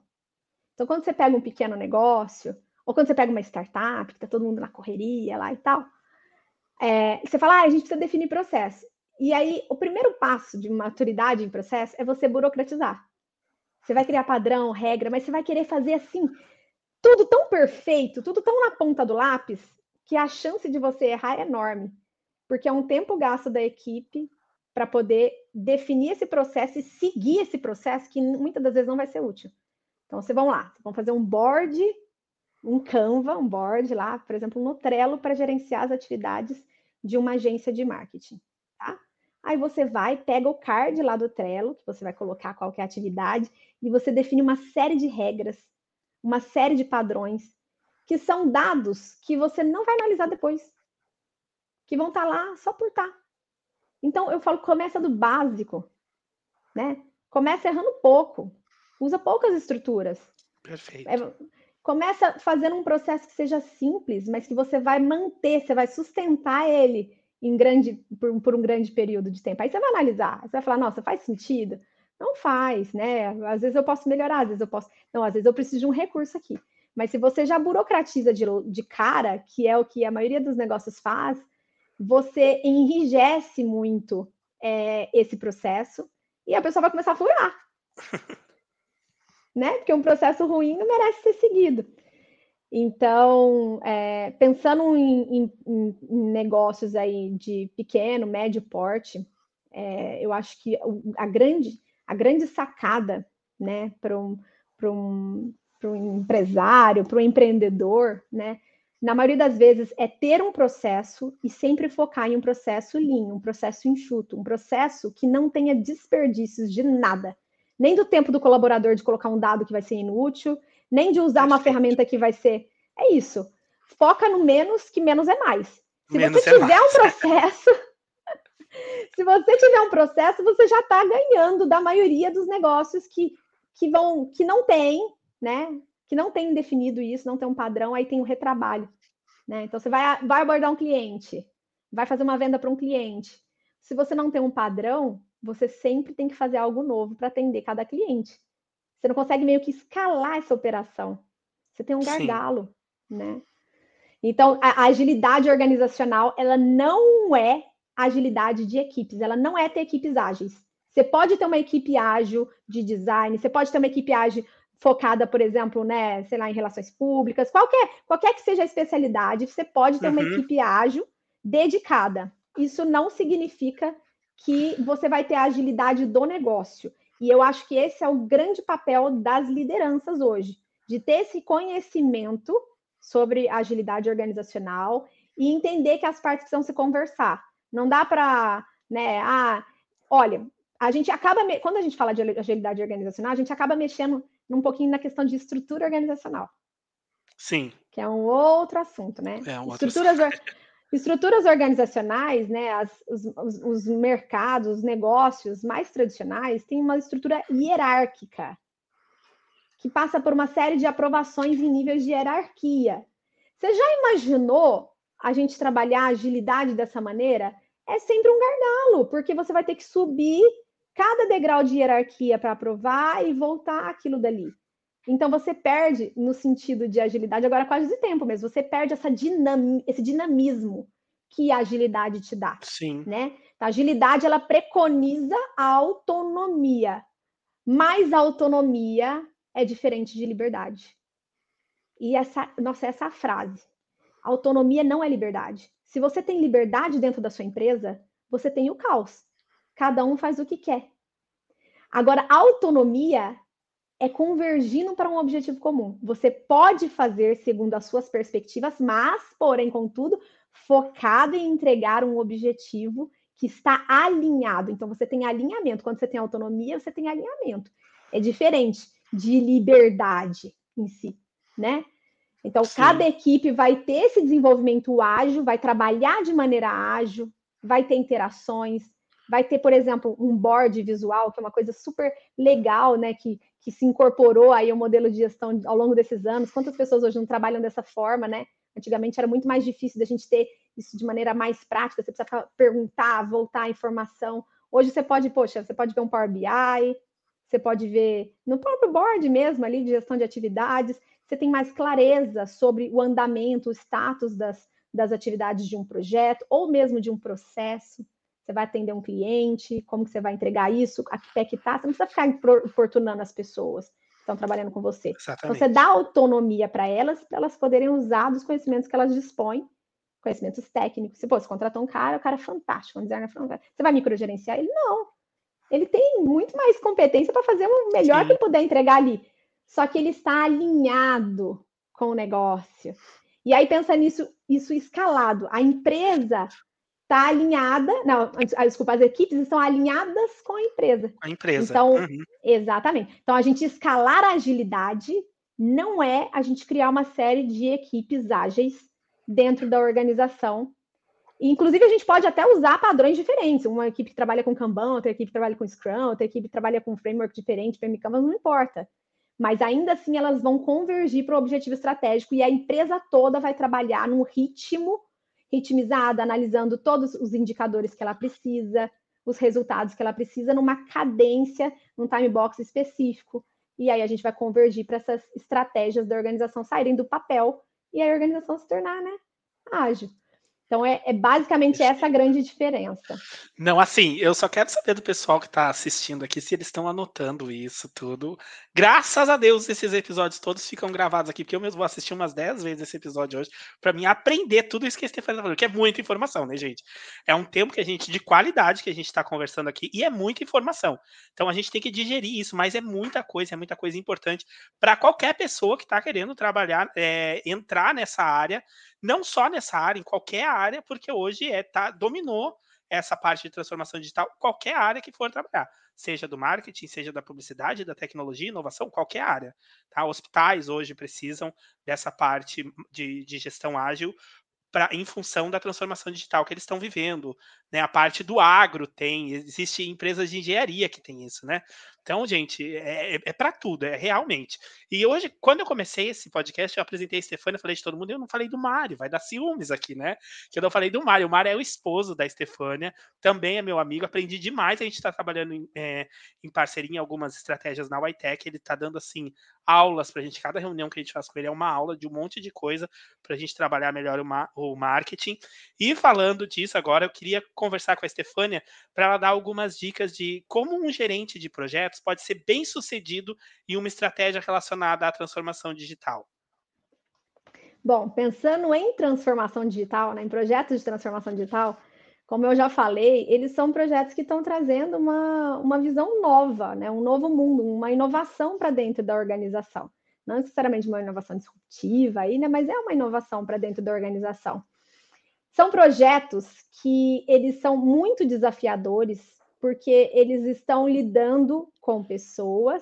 S2: Então, quando você pega um pequeno negócio, ou quando você pega uma startup, que está todo mundo na correria lá e tal, é, você fala, ah, a gente precisa definir processo. E aí, o primeiro passo de maturidade em processo é você burocratizar. Você vai criar padrão, regra, mas você vai querer fazer assim, tudo tão perfeito, tudo tão na ponta do lápis, que a chance de você errar é enorme. Porque é um tempo gasto da equipe para poder definir esse processo e seguir esse processo que muitas das vezes não vai ser útil. Então, vocês vão lá, vão fazer um board, um Canva, um board lá, por exemplo, no Trello, para gerenciar as atividades de uma agência de marketing, tá? Aí você vai, pega o card lá do Trello, que você vai colocar qualquer atividade, e você define uma série de regras, uma série de padrões, que são dados que você não vai analisar depois, que vão estar tá lá só por estar. Tá. Então, eu falo, começa do básico, né? Começa errando pouco, usa poucas estruturas.
S1: Perfeito. É,
S2: começa fazendo um processo que seja simples, mas que você vai manter, você vai sustentar ele em grande, por, por, um grande período de tempo. Aí você vai analisar, você vai falar, nossa, faz sentido? Não faz, né? Às vezes eu posso melhorar, às vezes eu posso. Não, às vezes eu preciso de um recurso aqui. Mas se você já burocratiza de, de cara, que é o que a maioria dos negócios faz, você enrijece muito é, esse processo e a pessoa vai começar a furar. *laughs* né? Porque um processo ruim não merece ser seguido. Então, é, pensando em, em, em, negócios aí de pequeno, médio porte, é, eu acho que a grande, a grande sacada né, para um, um, um empresário, para um empreendedor, né, na maioria das vezes é ter um processo e sempre focar em um processo lean, um processo enxuto, um processo que não tenha desperdícios de nada nem do tempo do colaborador de colocar um dado que vai ser inútil, nem de usar uma ferramenta que vai ser. É isso. Foca no menos, que menos é mais. Se menos você é tiver é um *laughs* processo, *laughs* se você tiver um processo, você já está ganhando da maioria dos negócios que, que vão, que não tem, né? Que não tem definido isso, não tem um padrão, aí tem o um retrabalho. Né? Então você vai, vai abordar um cliente, vai fazer uma venda para um cliente. Se você não tem um padrão, você sempre tem que fazer algo novo para atender cada cliente. Você não consegue meio que escalar essa operação. Você tem um gargalo, Sim. né? Então, a, agilidade organizacional, ela não é agilidade de equipes, ela não é ter equipes ágeis. Você pode ter uma equipe ágil de design, você pode ter uma equipe ágil focada, por exemplo, né, sei lá, em relações públicas, qualquer, qualquer que seja a especialidade, você pode ter uhum. uma equipe ágil dedicada. Isso não significa que você vai ter a agilidade do negócio. E eu acho que esse é o grande papel das lideranças hoje, de ter esse conhecimento sobre agilidade organizacional e entender que as partes precisam se conversar. Não dá para, né, ah, olha, a gente acaba, quando a gente fala de agilidade organizacional, a gente acaba mexendo um pouquinho na questão de estrutura organizacional.
S1: Sim.
S2: Que é um outro assunto, né? É um Estruturas, *laughs* Estruturas organizacionais, né, as, os, os, mercados, os negócios mais tradicionais têm uma estrutura hierárquica, que passa por uma série de aprovações em níveis de hierarquia. Você já imaginou a gente trabalhar a agilidade dessa maneira? É sempre um gargalo, porque você vai ter que subir cada degrau de hierarquia para aprovar e voltar aquilo dali. Então você perde no sentido de agilidade, agora quase de tempo mesmo, você perde essa dinam, esse dinamismo que a agilidade te dá.
S1: Sim.
S2: Né? A agilidade ela preconiza a autonomia, mas a autonomia é diferente de liberdade. E essa, nossa, essa frase. Autonomia não é liberdade. Se você tem liberdade dentro da sua empresa, você tem o caos. Cada um faz o que quer. Agora, autonomia é convergindo para um objetivo comum. Você pode fazer segundo as suas perspectivas, mas, porém, contudo, focado em entregar um objetivo que está alinhado. Então, você tem alinhamento. Quando você tem autonomia, você tem alinhamento. É diferente de liberdade em si, né? Então, Sim. cada equipe vai ter esse desenvolvimento ágil, vai trabalhar de maneira ágil, vai ter interações, vai ter, por exemplo, um board visual, que é uma coisa super legal, né? Que, que se incorporou aí ao modelo de gestão ao longo desses anos. Quantas pessoas hoje não trabalham dessa forma, né? Antigamente era muito mais difícil da gente ter isso de maneira mais prática, você precisa perguntar, voltar a informação. Hoje você pode, poxa, você pode ver um Power BI, você pode ver no próprio board mesmo ali de gestão de atividades, você tem mais clareza sobre o andamento, o status das, das atividades de um projeto ou mesmo de um processo você vai atender um cliente, como que você vai entregar isso, a que pé que tá, você não precisa ficar importunando as pessoas que estão trabalhando com você. Exatamente. Você dá autonomia para elas, para elas poderem usar dos conhecimentos que elas dispõem, conhecimentos técnicos. Se pô, você contratou um cara, o cara é fantástico, um designer fantástico. Você vai microgerenciar ele? Não. Ele tem muito mais competência para fazer o melhor Sim. que ele puder entregar ali. Só que ele está alinhado com o negócio. E aí pensa nisso, isso escalado. A empresa está alinhada, não, ah, desculpa, as equipes estão alinhadas com a empresa.
S1: A empresa.
S2: Então, uhum. exatamente. Então, a gente escalar a agilidade não é a gente criar uma série de equipes ágeis dentro da organização. Inclusive, a gente pode até usar padrões diferentes. Uma equipe que trabalha com Kanban, outra equipe que trabalha com Scrum, outra equipe que trabalha com framework diferente, PMCanvas, não importa. Mas ainda assim, elas vão convergir para o objetivo estratégico e a empresa toda vai trabalhar num ritmo ritmizada, analisando todos os indicadores que ela precisa, os resultados que ela precisa, numa cadência, num time box específico. E aí a gente vai convergir para essas estratégias da organização saírem do papel e a organização se tornar né, ágil. Então, é, é basicamente essa a grande diferença.
S1: Não, assim, eu só quero saber do pessoal que está assistindo aqui se eles estão anotando isso tudo. Graças a Deus, esses episódios todos ficam gravados aqui, porque eu mesmo vou assistir umas 10 vezes esse episódio hoje, para mim aprender tudo isso que a Stefania está falando, que é muita informação, né, gente? É um tempo que a gente, de qualidade, que a gente está conversando aqui, e é muita informação. Então, a gente tem que digerir isso, mas é muita coisa, é muita coisa importante para qualquer pessoa que está querendo trabalhar, é, entrar nessa área não só nessa área, em qualquer área, porque hoje é tá dominou essa parte de transformação digital, qualquer área que for trabalhar, seja do marketing, seja da publicidade, da tecnologia, inovação, qualquer área. Tá? Hospitais hoje precisam dessa parte de, de gestão ágil pra, em função da transformação digital que eles estão vivendo. Né? A parte do agro tem, existe empresas de engenharia que tem isso, né? Então, gente, é, é, é para tudo, é realmente. E hoje, quando eu comecei esse podcast, eu apresentei a Stefania, falei de todo mundo, eu não falei do Mário, vai dar ciúmes aqui, né? Que eu não falei do Mário. O Mário é o esposo da Stefania, também é meu amigo, aprendi demais. A gente está trabalhando em, é, em, parceria em algumas estratégias na YTech, ele está dando, assim, aulas para a gente. Cada reunião que a gente faz com ele é uma aula de um monte de coisa para a gente trabalhar melhor o, ma o marketing. E falando disso agora, eu queria conversar com a Stefania para ela dar algumas dicas de como um gerente de projeto projetos pode ser bem sucedido em uma estratégia relacionada à transformação digital?
S2: Bom, pensando em transformação digital, né, em projetos de transformação digital, como eu já falei, eles são projetos que estão trazendo uma, uma visão nova, né, um novo mundo, uma inovação para dentro da organização. Não necessariamente uma inovação disruptiva, aí, né, mas é uma inovação para dentro da organização. São projetos que eles são muito desafiadores, porque eles estão lidando com pessoas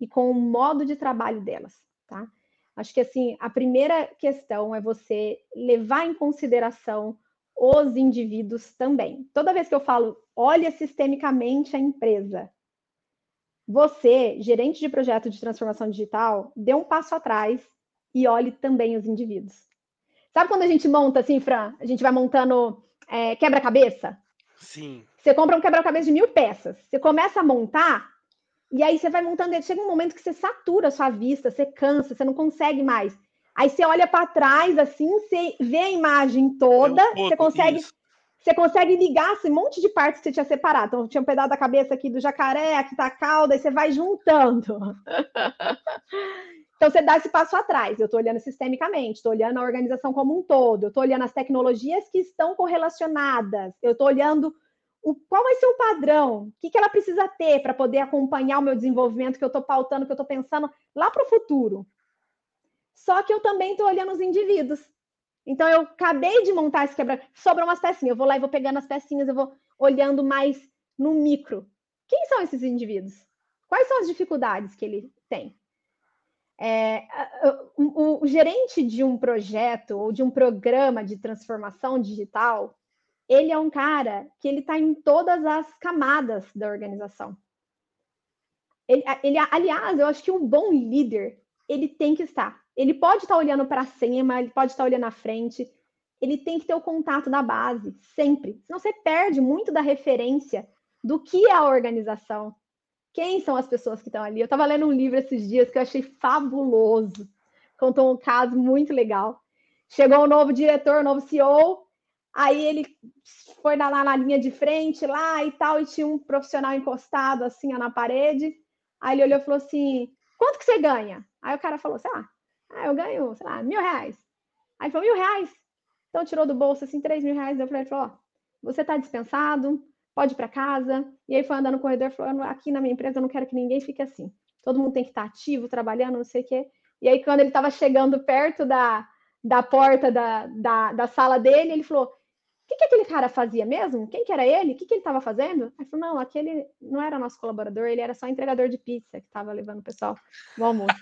S2: e com o modo de trabalho delas, tá? Acho que assim, a primeira questão é você levar em consideração os indivíduos também. Toda vez que eu falo, olha sistemicamente a empresa, você, gerente de projeto de transformação digital, dê um passo atrás e olhe também os indivíduos. Sabe quando a gente monta assim, Fran? A gente vai montando é, quebra-cabeça?
S1: Sim.
S2: Você compra um quebra-cabeça de mil peças. Você começa a montar, e aí você vai montando, chega um momento que você satura a sua vista, você cansa, você não consegue mais. Aí você olha para trás, assim, você vê a imagem toda, você consegue, você consegue ligar esse monte de partes que você tinha separado. Então, tinha um pedaço da cabeça aqui do jacaré, aqui tá a cauda, e você vai juntando. *laughs* então, você dá esse passo atrás. Eu estou olhando sistemicamente, estou olhando a organização como um todo, eu estou olhando as tecnologias que estão correlacionadas, eu estou olhando o, qual vai ser o padrão? O que, que ela precisa ter para poder acompanhar o meu desenvolvimento que eu estou pautando, que eu estou pensando lá para o futuro? Só que eu também estou olhando os indivíduos. Então, eu acabei de montar esse quebra sobram umas pecinhas. Eu vou lá e vou pegando as pecinhas, eu vou olhando mais no micro. Quem são esses indivíduos? Quais são as dificuldades que ele tem? É, o, o, gerente de um projeto ou de um programa de transformação digital, ele é um cara que ele está em todas as camadas da organização. Ele, ele, aliás, eu acho que um bom líder ele tem que estar. Ele pode estar olhando para cima, ele pode estar olhando à frente. Ele tem que ter o contato da base, sempre. Senão você perde muito da referência do que é a organização. Quem são as pessoas que estão ali? Eu estava lendo um livro esses dias que eu achei fabuloso. Contou um caso muito legal. Chegou um novo diretor, um novo CEO, Aí ele foi lá na linha de frente lá e tal, e tinha um profissional encostado assim ó, na parede. Aí ele olhou e falou assim: quanto que você ganha? Aí o cara falou, sei lá, ah, eu ganho, sei lá, mil reais. Aí ele falou, mil reais? Então tirou do bolso assim, três mil reais. Eu falei, ó, oh, você tá dispensado, pode ir para casa. E aí foi andando no corredor e falou: aqui na minha empresa eu não quero que ninguém fique assim. Todo mundo tem que estar tá ativo, trabalhando, não sei o quê. E aí, quando ele estava chegando perto da, da porta da, da, da sala dele, ele falou: que, que aquele cara fazia mesmo? Quem que era ele? O que, que ele estava fazendo? Aí falou, não, aquele não era nosso colaborador, ele era só entregador de pizza que estava levando o pessoal no almoço.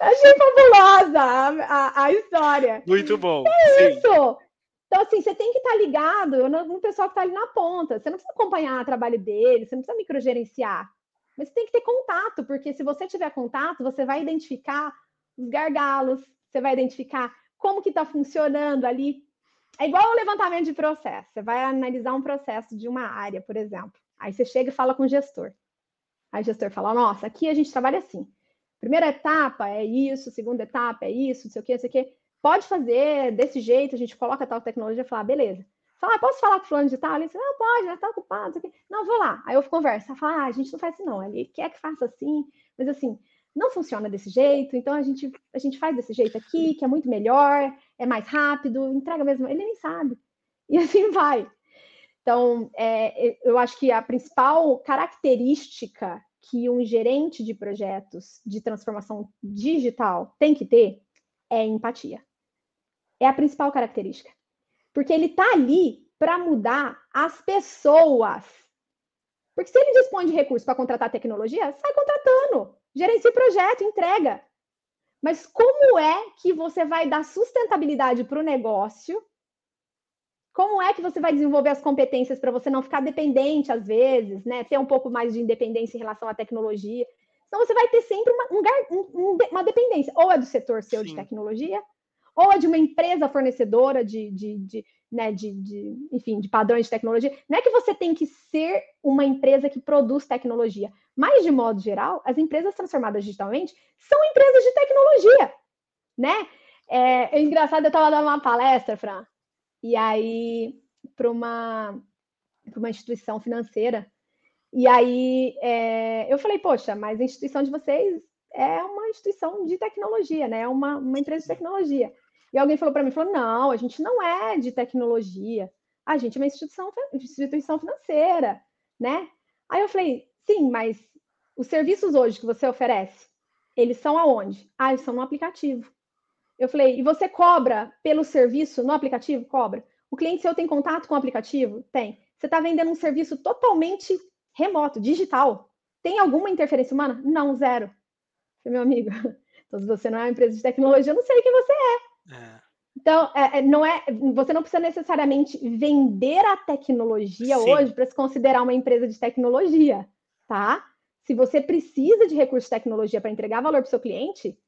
S2: Achei fabulosa a, a, a, história.
S1: Muito bom.
S2: É isso! Então, assim, você tem que estar tá ligado no, no pessoal que está ali na ponta. Você não precisa acompanhar o trabalho dele, você não precisa microgerenciar. Mas você tem que ter contato, porque se você tiver contato, você vai identificar os gargalos, você vai identificar como que está funcionando ali é igual o levantamento de processo. Você vai analisar um processo de uma área, por exemplo. Aí você chega e fala com o gestor. Aí o gestor fala: Nossa, aqui a gente trabalha assim. Primeira etapa é isso, segunda etapa é isso, não sei o que, não sei o que. Pode fazer desse jeito, a gente coloca tal tecnologia e fala: ah, beleza. Fala, ah, posso falar com o fulano de tal? Ele diz, não, pode, né? Tá ocupado, não sei o. Não, vou lá. Aí eu converso. Fala, ah, a gente não faz assim, não. Ele quer que faça assim, mas assim, não funciona desse jeito, então a gente, a gente faz desse jeito aqui, que é muito melhor, é mais rápido, entrega mesmo. Ele nem sabe. E *laughs* assim vai. Então, é, eu acho que a principal característica que um gerente de projetos de transformação digital tem que ter é empatia. É a principal característica. Porque ele está ali para mudar as pessoas. Porque se ele dispõe de recursos para contratar tecnologia, sai contratando. Gerencie projeto, entrega. Mas como é que você vai dar sustentabilidade para o negócio? Como é que você vai desenvolver as competências para você não ficar dependente às vezes, né? Ter um pouco mais de independência em relação à tecnologia. Então você vai ter sempre uma, um, uma dependência, ou é do setor seu Sim. de tecnologia, ou é de uma empresa fornecedora de, de, de, né, de, de, enfim, de padrões de tecnologia. Não é que você tem que ser uma empresa que produz tecnologia, mas de modo geral, as empresas transformadas digitalmente são empresas de tecnologia, né? É, é engraçado, eu estava dando uma palestra, Fran, e aí para uma, uma instituição financeira, E aí é, eu falei, poxa, mas a instituição de vocês é uma instituição de tecnologia, né? É uma, uma empresa de tecnologia. E alguém falou para mim, falou, não, a gente não é de tecnologia, a gente é uma instituição, instituição financeira, né? Aí eu falei, sim, mas os serviços hoje que você oferece, eles são aonde? Ah, eles são no aplicativo. Eu falei, e você cobra pelo serviço no aplicativo? Cobra. O cliente seu tem contato com o aplicativo? Tem. Você está vendendo um serviço totalmente remoto, digital. Tem alguma interferência humana? Não, zero. Meu amigo, *laughs* então se você não é uma empresa de tecnologia, eu não sei quem você é. É. Então, é, é não é, você não precisa necessariamente vender a tecnologia Sim. hoje para se considerar uma empresa de tecnologia, tá? Se você precisa de recursos de tecnologia para entregar valor para o seu cliente,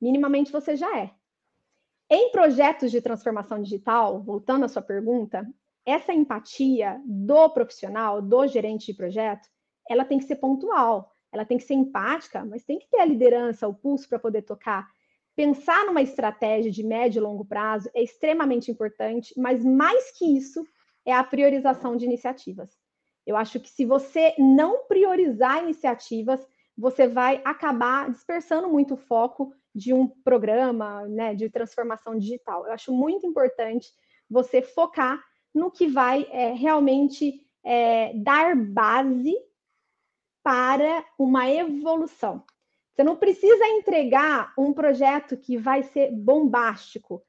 S2: minimamente você já é. Em projetos de transformação digital, voltando à sua pergunta, essa empatia do profissional, do gerente de projeto, ela tem que ser pontual, ela tem que ser empática, mas tem que ter a liderança, o pulso para poder tocar. Pensar numa estratégia de médio e longo prazo é extremamente importante, mas mais que isso é a priorização de iniciativas. Eu acho que se você não priorizar iniciativas, você vai acabar dispersando muito o foco de um programa né, de transformação digital. Eu acho muito importante você focar no que vai é, realmente é, dar base para uma evolução. Você não precisa entregar um projeto que vai ser bombástico.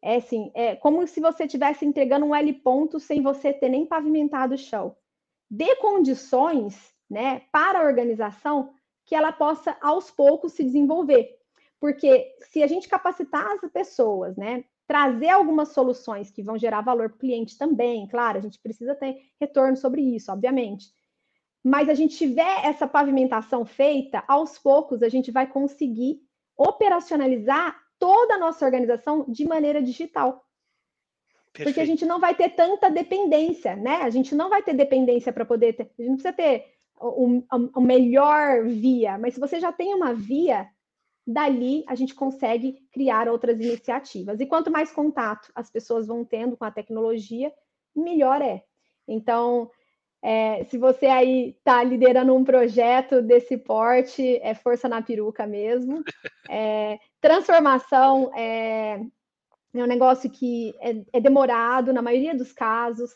S2: É assim, é como se você estivesse entregando um L ponto sem você ter nem pavimentado o chão. Dê condições né, para a organização que ela possa, aos poucos, se desenvolver. Porque se a gente capacitar as pessoas, né, trazer algumas soluções que vão gerar valor para o cliente também, claro, a gente precisa ter retorno sobre isso, obviamente. Mas a gente tiver essa pavimentação feita, aos poucos a gente vai conseguir operacionalizar toda a nossa organização de maneira digital. Perfeito. Porque a gente não vai ter tanta dependência, né? A gente não vai ter dependência para poder ter. A gente não precisa ter o, o, o melhor via, mas se você já tem uma via, dali a gente consegue criar outras iniciativas. E quanto mais contato as pessoas vão tendo com a tecnologia, melhor é. Então, é, se você aí está liderando um projeto desse porte, é força na peruca mesmo. *laughs* É, transformação é, é, um negócio que é, é demorado na maioria dos casos.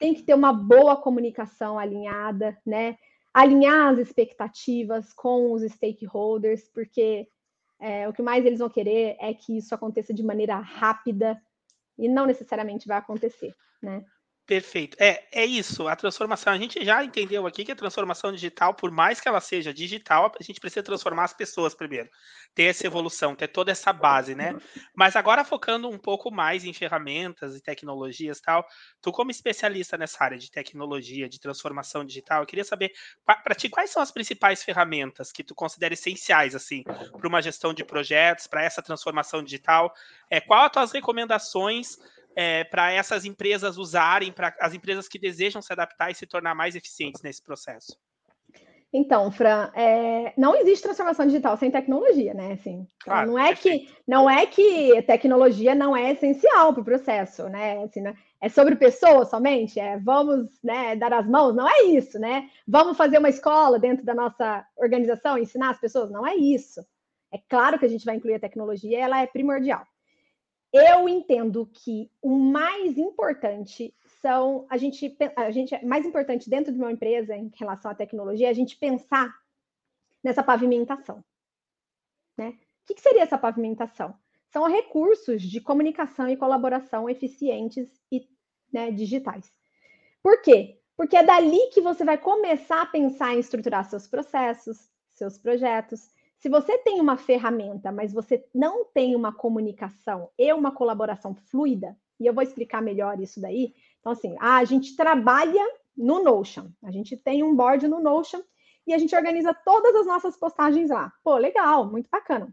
S2: Tem que ter uma boa comunicação alinhada, né? Alinhar as expectativas com os stakeholders, porque é, o que mais eles vão querer é que isso aconteça de maneira rápida e não necessariamente vai acontecer, né?
S1: Perfeito. É, é isso. A transformação. A gente já entendeu aqui que a transformação digital, por mais que ela seja digital, a gente precisa transformar as pessoas primeiro. Ter essa evolução, ter toda essa base, né? Mas agora focando um pouco mais em ferramentas e tecnologias tal, tu como especialista nessa área de tecnologia, de transformação digital, eu queria saber para ti quais são as principais ferramentas que tu considera essenciais assim para uma gestão de projetos, para essa transformação digital. É, qual as tuas recomendações é, para essas empresas usarem, para as empresas que desejam se adaptar e se tornar mais eficientes nesse processo?
S2: Então, Fran, é, não existe transformação digital sem tecnologia, né? Assim, então, claro, não é que não é que tecnologia não é essencial para o processo, né? Assim, né? É sobre pessoas somente, é vamos né, dar as mãos, não é isso, né? Vamos fazer uma escola dentro da nossa organização, ensinar as pessoas, não é isso. É claro que a gente vai incluir a tecnologia, ela é primordial eu entendo que o mais importante são a gente a gente mais importante dentro de uma empresa em relação à tecnologia é a gente pensar nessa pavimentação, né? O que, que seria essa pavimentação? São recursos de comunicação e colaboração eficientes e né, digitais. Por quê? Porque é dali que você vai começar a pensar em estruturar seus processos, seus projetos, se você tem uma ferramenta, mas você não tem uma comunicação e uma colaboração fluida, e eu vou explicar melhor isso daí. Então, assim, a gente trabalha no Notion, a gente tem um board no Notion e a gente organiza todas as nossas postagens lá. Pô, legal, muito bacana.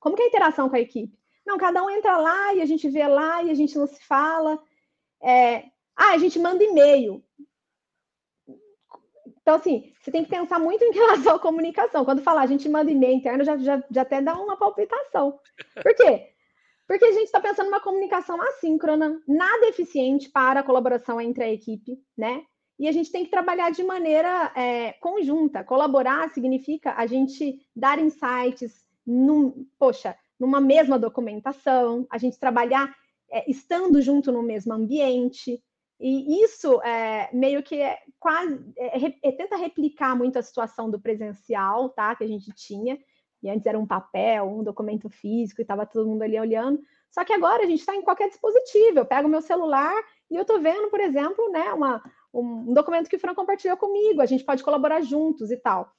S2: Como que é a interação com a equipe? Não, cada um entra lá e a gente vê lá e a gente não se fala. É... Ah, a gente manda e-mail. Então, assim, você tem que pensar muito em relação à comunicação. Quando falar a gente manda e-mail interno, já, já, já até dá uma palpitação. Por quê? Porque a gente está pensando numa comunicação assíncrona, nada eficiente para a colaboração entre a equipe, né? e a gente tem que trabalhar de maneira é, conjunta. Colaborar significa a gente dar insights, num, poxa, numa mesma documentação, a gente trabalhar é, estando junto no mesmo ambiente. E isso é, meio que é quase é, é, tenta replicar muito a situação do presencial, tá? Que a gente tinha. E antes era um papel, um documento físico, e estava todo mundo ali olhando. Só que agora a gente está em qualquer dispositivo. Eu pego meu celular e eu estou vendo, por exemplo, né, uma, um documento que o Fran compartilhou comigo, a gente pode colaborar juntos e tal.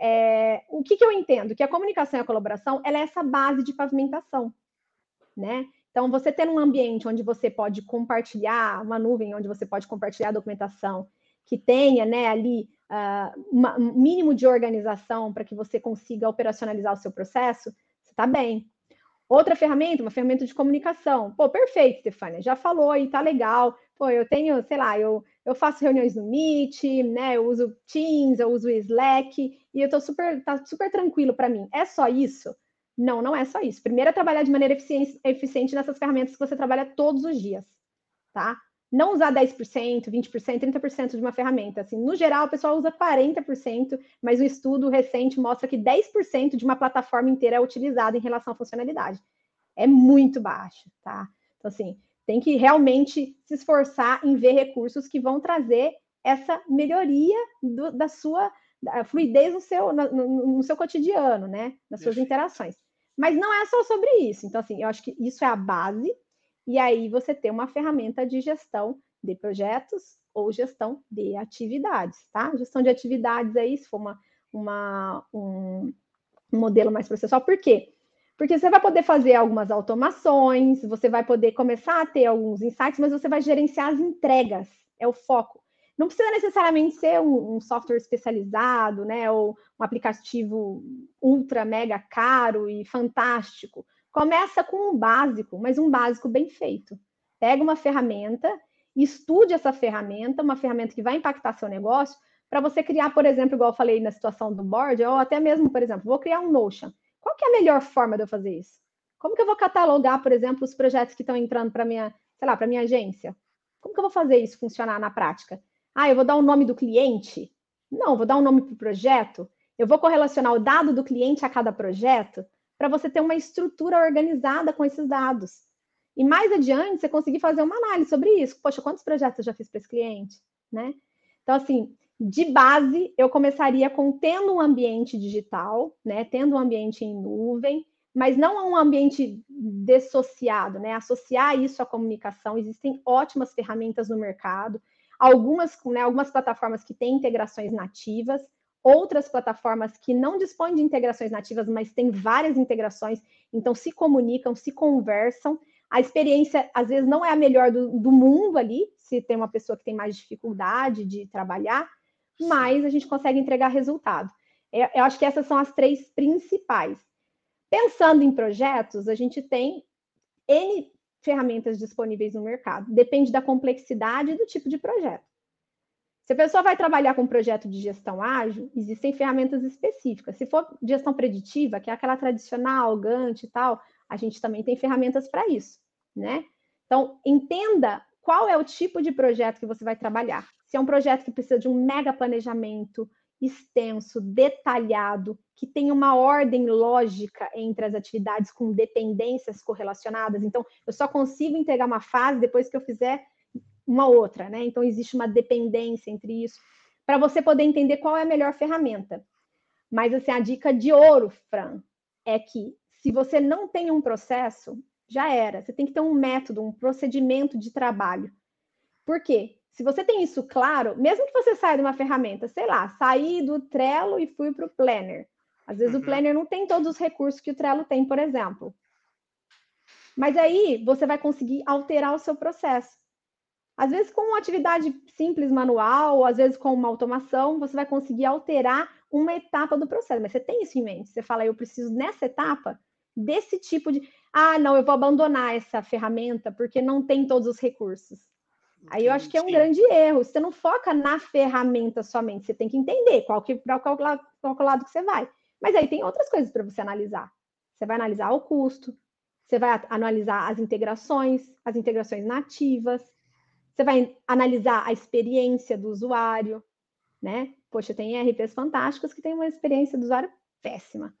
S2: É, o que, que eu entendo? Que a comunicação e a colaboração ela é essa base de pavimentação, né? Então, você ter um ambiente onde você pode compartilhar, uma nuvem onde você pode compartilhar a documentação, que tenha né, ali uh, uma, um mínimo de organização para que você consiga operacionalizar o seu processo, você está bem. Outra ferramenta, uma ferramenta de comunicação. Pô, perfeito, Stefania, já falou aí, tá legal. Pô, eu tenho, sei lá, eu, eu faço reuniões no Meet, né? Eu uso Teams, eu uso Slack, e eu tô super, tá super tranquilo para mim. É só isso? Não, não é só isso. Primeiro é trabalhar de maneira eficiente, nessas ferramentas que você trabalha todos os dias, tá? Não usar 10%, 20%, 30% de uma ferramenta. Assim, no geral, o pessoal usa 40%, mas o estudo recente mostra que 10% de uma plataforma inteira é utilizada em relação à funcionalidade. É muito baixo, tá? Então, assim, tem que realmente se esforçar em ver recursos que vão trazer essa melhoria do, da sua da fluidez no seu, no, no, seu cotidiano, né? Nas suas interações. Mas não é só sobre isso. Então, assim, eu acho que isso é a base, e aí você tem uma ferramenta de gestão de projetos ou gestão de atividades, tá? Gestão de atividades aí, se for uma, uma, um, um modelo mais processual. Por quê? Porque você vai poder fazer algumas automações, você vai poder começar a ter alguns insights, mas você vai gerenciar as entregas, é o foco. Não precisa necessariamente ser um, um software especializado, né? Ou um aplicativo ultra mega caro e fantástico. Começa com um básico, mas um básico bem feito. Pega uma ferramenta, estude essa ferramenta, uma ferramenta que vai impactar seu negócio, para você criar, por exemplo, igual eu falei na situação do board, ou até mesmo, por exemplo, vou criar um Notion. Qual que é a melhor forma de eu fazer isso? Como que eu vou catalogar, por exemplo, os projetos que estão entrando para minha, sei lá, para minha agência? Como que eu vou fazer isso funcionar na prática? Ah, eu vou dar o nome do cliente? Não, vou dar um nome para o projeto. Eu vou correlacionar o dado do cliente a cada projeto para você ter uma estrutura organizada com esses dados. E mais adiante, você conseguir fazer uma análise sobre isso. Poxa, quantos projetos eu já fiz para esse cliente? Né? Então, assim, de base, eu começaria com tendo um ambiente digital, né? Tendo um ambiente em nuvem, mas não um ambiente dissociado, né? Associar isso à comunicação. Existem ótimas ferramentas no mercado, algumas, né, algumas plataformas que têm integrações nativas, outras plataformas que não dispõem de integrações nativas, mas têm várias integrações, então se comunicam, se conversam. A experiência, às vezes, não é a melhor do, do mundo ali, se tem uma pessoa que tem mais dificuldade de trabalhar, mas a gente consegue entregar resultado. Eu, eu acho que essas são as três principais. Pensando em projetos, a gente tem N ferramentas disponíveis no mercado. Depende da complexidade e do tipo de projeto. Se a pessoa vai trabalhar com um projeto de gestão ágil, existem ferramentas específicas. Se for gestão preditiva, que é aquela tradicional, Gantt e tal, a gente também tem ferramentas para isso, né? Então, entenda qual é o tipo de projeto que você vai trabalhar. Se é um projeto que precisa de um mega planejamento extenso, detalhado, que tem uma ordem lógica entre as atividades com dependências correlacionadas. Então, eu só consigo entregar uma fase depois que eu fizer uma outra, né? Então, existe uma dependência entre isso, para você poder entender qual é a melhor ferramenta. Mas, assim, a dica de ouro, Fran, é que se você não tem um processo, já era. Você tem que ter um método, um procedimento de trabalho. Por quê? Se você tem isso claro, mesmo que você saia de uma ferramenta, sei lá, sair do Trello e fui para o Planner. Às vezes uhum. o Planner não tem todos os recursos que o Trello tem, por exemplo. Mas aí você vai conseguir alterar o seu processo. Às vezes com uma atividade simples manual, ou às vezes com uma automação, você vai conseguir alterar uma etapa do processo. Mas você tem isso em mente. Você fala, eu preciso nessa etapa desse tipo de. Ah, não, eu vou abandonar essa ferramenta porque não tem todos os recursos. Aí eu acho que é um grande erro. Você não foca na ferramenta somente, você tem que entender qual que para qual, qual lado que você vai. Mas aí tem outras coisas para você analisar. Você vai analisar o custo, você vai analisar as integrações, as integrações nativas, você vai analisar a experiência do usuário, né? Poxa, tem RPs fantásticos que têm uma experiência do usuário péssima.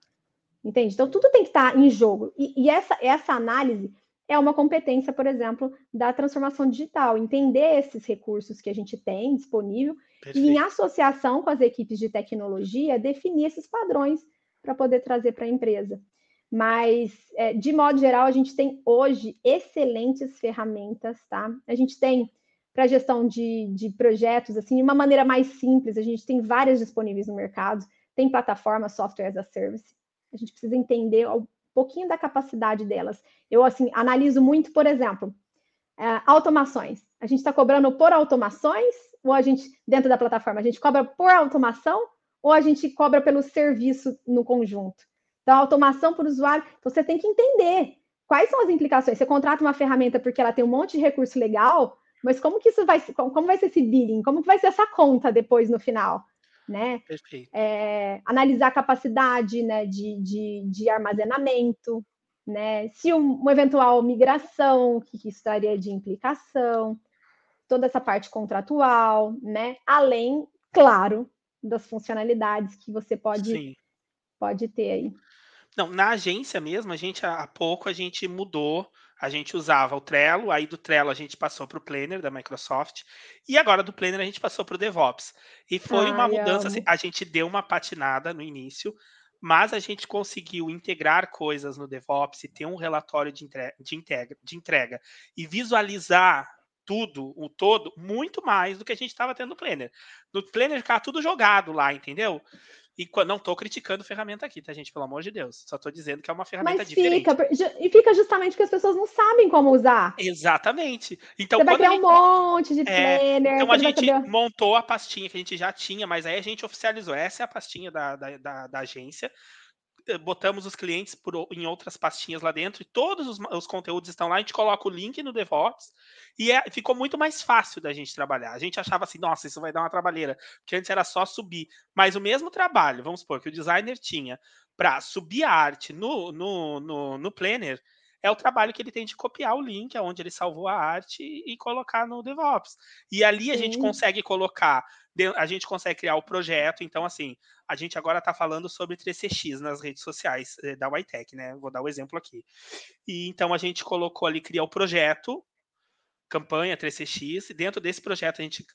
S2: Entende? Então, tudo tem que estar em jogo. E, e essa, essa análise é uma competência, por exemplo, da transformação digital. Entender esses recursos que a gente tem disponível Perfeito. e, em associação com as equipes de tecnologia, definir esses padrões para poder trazer para a empresa. Mas, é, de modo geral, a gente tem hoje excelentes ferramentas, tá? A gente tem para gestão de, de projetos, assim, de uma maneira mais simples, a gente tem várias disponíveis no mercado, tem plataforma software as a service. A gente precisa entender pouquinho da capacidade delas. Eu, assim, analiso muito, por exemplo, é, automações. A gente está cobrando por automações, ou a gente, dentro da plataforma, a gente cobra por automação, ou a gente cobra pelo serviço no conjunto. Então, automação por usuário, você tem que entender quais são as implicações. Você contrata uma ferramenta porque ela tem um monte de recurso legal, mas como que isso vai como vai ser esse billing? Como que vai ser essa conta depois no final? Né? É, analisar a capacidade né, de, de, de armazenamento, né? Se um, uma eventual migração, o que, que isso traria de implicação, toda essa parte contratual, né? Além, claro, das funcionalidades que você pode, pode ter aí.
S1: Não, na agência mesmo, a gente há pouco a gente mudou a gente usava o Trello, aí do Trello a gente passou para o Planner da Microsoft, e agora do Planner a gente passou para o DevOps. E foi Ai, uma mudança, assim, a gente deu uma patinada no início, mas a gente conseguiu integrar coisas no DevOps e ter um relatório de entrega, de, integra, de entrega e visualizar tudo, o todo, muito mais do que a gente estava tendo no Planner. No Planner ficava tudo jogado lá, entendeu? E não estou criticando ferramenta aqui, tá, gente? Pelo amor de Deus. Só estou dizendo que é uma ferramenta
S2: Mas
S1: diferente.
S2: Fica, e fica justamente porque as pessoas não sabem como usar.
S1: Exatamente. Então,
S2: Você vai criar
S1: gente,
S2: um monte de é, planner.
S1: Então a gente saber... montou a pastinha que a gente já tinha, mas aí a gente oficializou. Essa é a pastinha da, da, da, da agência. Eh, botamos os clientes por, em outras pastinhas lá dentro e todos os, os, conteúdos estão lá. A gente coloca o link no DevOps e é, ficou muito mais fácil da gente trabalhar. A gente achava assim, nossa, isso vai dar uma trabalheira, porque antes era só subir. Mas o mesmo trabalho, vamos supor, que o designer tinha para subir a arte no, no, no, no Planner, é o trabalho que ele tem de copiar o link aonde ele salvou a arte e, colocar no DevOps. E ali a Sim. gente consegue colocar a gente consegue criar o projeto. Então, assim, a gente agora está falando sobre 3CX nas redes sociais eh, da YTech, né? Vou dar o um exemplo aqui. E então a gente colocou ali, criar o projeto, campanha 3CX, e dentro desse projeto a gente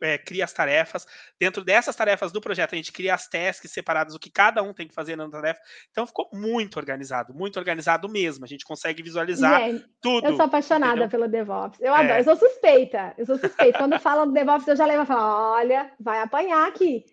S1: é, cria as tarefas. Dentro dessas tarefas do projeto, a gente cria as tasks separadas, o que cada um tem que fazer na tarefa. Então ficou muito organizado, muito organizado mesmo. A gente consegue visualizar tudo.
S2: Eu sou apaixonada entendeu? pelo DevOps. Eu adoro, é. eu sou suspeita. Eu sou suspeita. Quando falam do DevOps, eu já levo e falo: olha, vai apanhar aqui.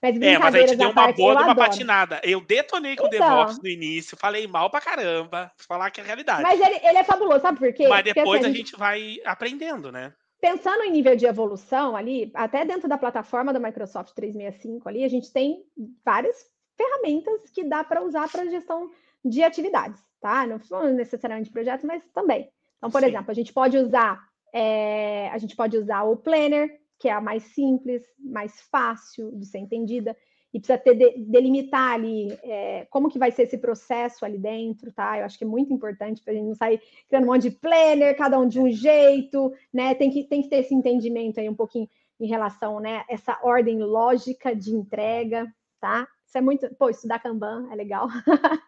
S1: Mas é, mas a gente deu uma parte, boa de uma adoro. patinada. Eu detonei com então, o DevOps no início, falei mal pra caramba, falar que é realidade.
S2: Mas ele, ele é fabuloso, sabe por quê?
S1: Mas depois Porque, assim, a, gente... a gente vai aprendendo, né?
S2: Pensando em nível de evolução ali, até dentro da plataforma da Microsoft 365 ali, a gente tem várias ferramentas que dá para usar para gestão de atividades, tá? Não necessariamente projetos, mas também. Então, por Sim. exemplo, a gente pode usar é, a gente pode usar o Planner, que é a mais simples, mais fácil de ser entendida e precisa ter de, delimitar ali é, como que vai ser esse processo ali dentro, tá? Eu acho que é muito importante para a gente não sair criando um monte de planner, cada um de um jeito, né? Tem que, tem que ter esse entendimento aí um pouquinho em relação, né? Essa ordem lógica de entrega, tá? Isso é muito. Pô, estudar Kanban é legal.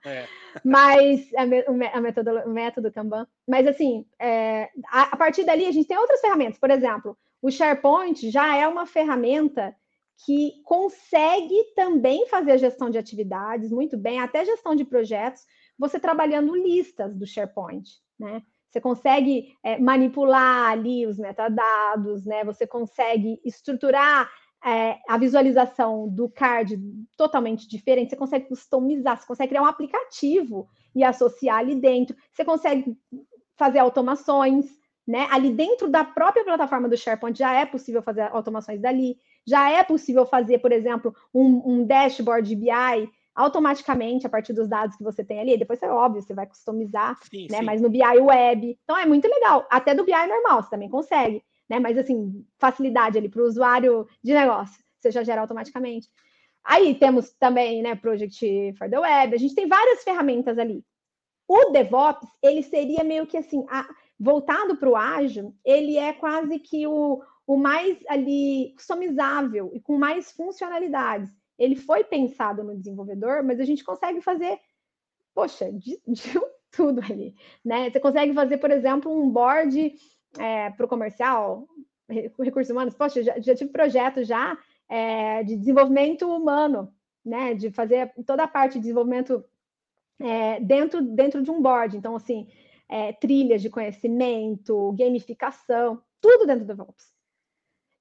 S2: É. *laughs* Mas a, método, o método Kanban. Mas assim, é, a, a partir dali a gente tem outras ferramentas. Por exemplo, o SharePoint já é uma ferramenta que consegue também fazer a gestão de atividades muito bem, até gestão de projetos, você trabalhando listas do SharePoint, né? Você consegue é, manipular ali os metadados, né? Você consegue estruturar é, a visualização do card totalmente diferente. Você consegue customizar, você consegue criar um aplicativo e associar ali dentro. Você consegue fazer automações, né? Ali dentro da própria plataforma do SharePoint já é possível fazer automações dali. Já é possível fazer, por exemplo, um, um dashboard de BI automaticamente a partir dos dados que você tem ali. Depois é óbvio, você vai customizar, sim, né? Sim. Mas no BI web. Então é muito legal. Até do BI normal, você também consegue, né? Mas assim, facilidade ali para o usuário de negócio, você já gera automaticamente. Aí temos também, né, Project for the Web. A gente tem várias ferramentas ali. O DevOps, ele seria meio que assim, a, voltado para o ágil, ele é quase que o, o mais ali customizável e com mais funcionalidades. Ele foi pensado no desenvolvedor, mas a gente consegue fazer, poxa, de, *laughs* de tudo ali, né? Você consegue fazer, por exemplo, um board é, para o comercial, recursos humanos. Poxa, já, já tive projetos já é, de desenvolvimento humano, né? De fazer toda a parte de desenvolvimento é, dentro, dentro de um board. Então, assim, é, trilhas de conhecimento, gamificação, tudo dentro do DevOps.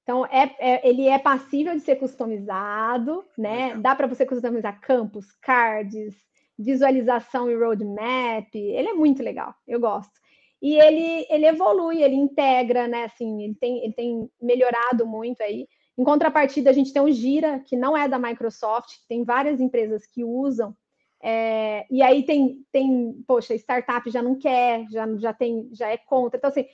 S2: Então, é, é, ele é passível de ser customizado, né? Dá para você customizar campos, cards, visualização e roadmap. Ele é muito legal, eu gosto. E ele, ele evolui, ele integra, né? Assim, ele tem, ele tem melhorado muito aí. Em contrapartida, a gente tem o Gira, que não é da Microsoft, tem várias empresas que usam. É, e aí tem, tem, poxa, startup já não quer, já, já tem, já é contra. Então, assim,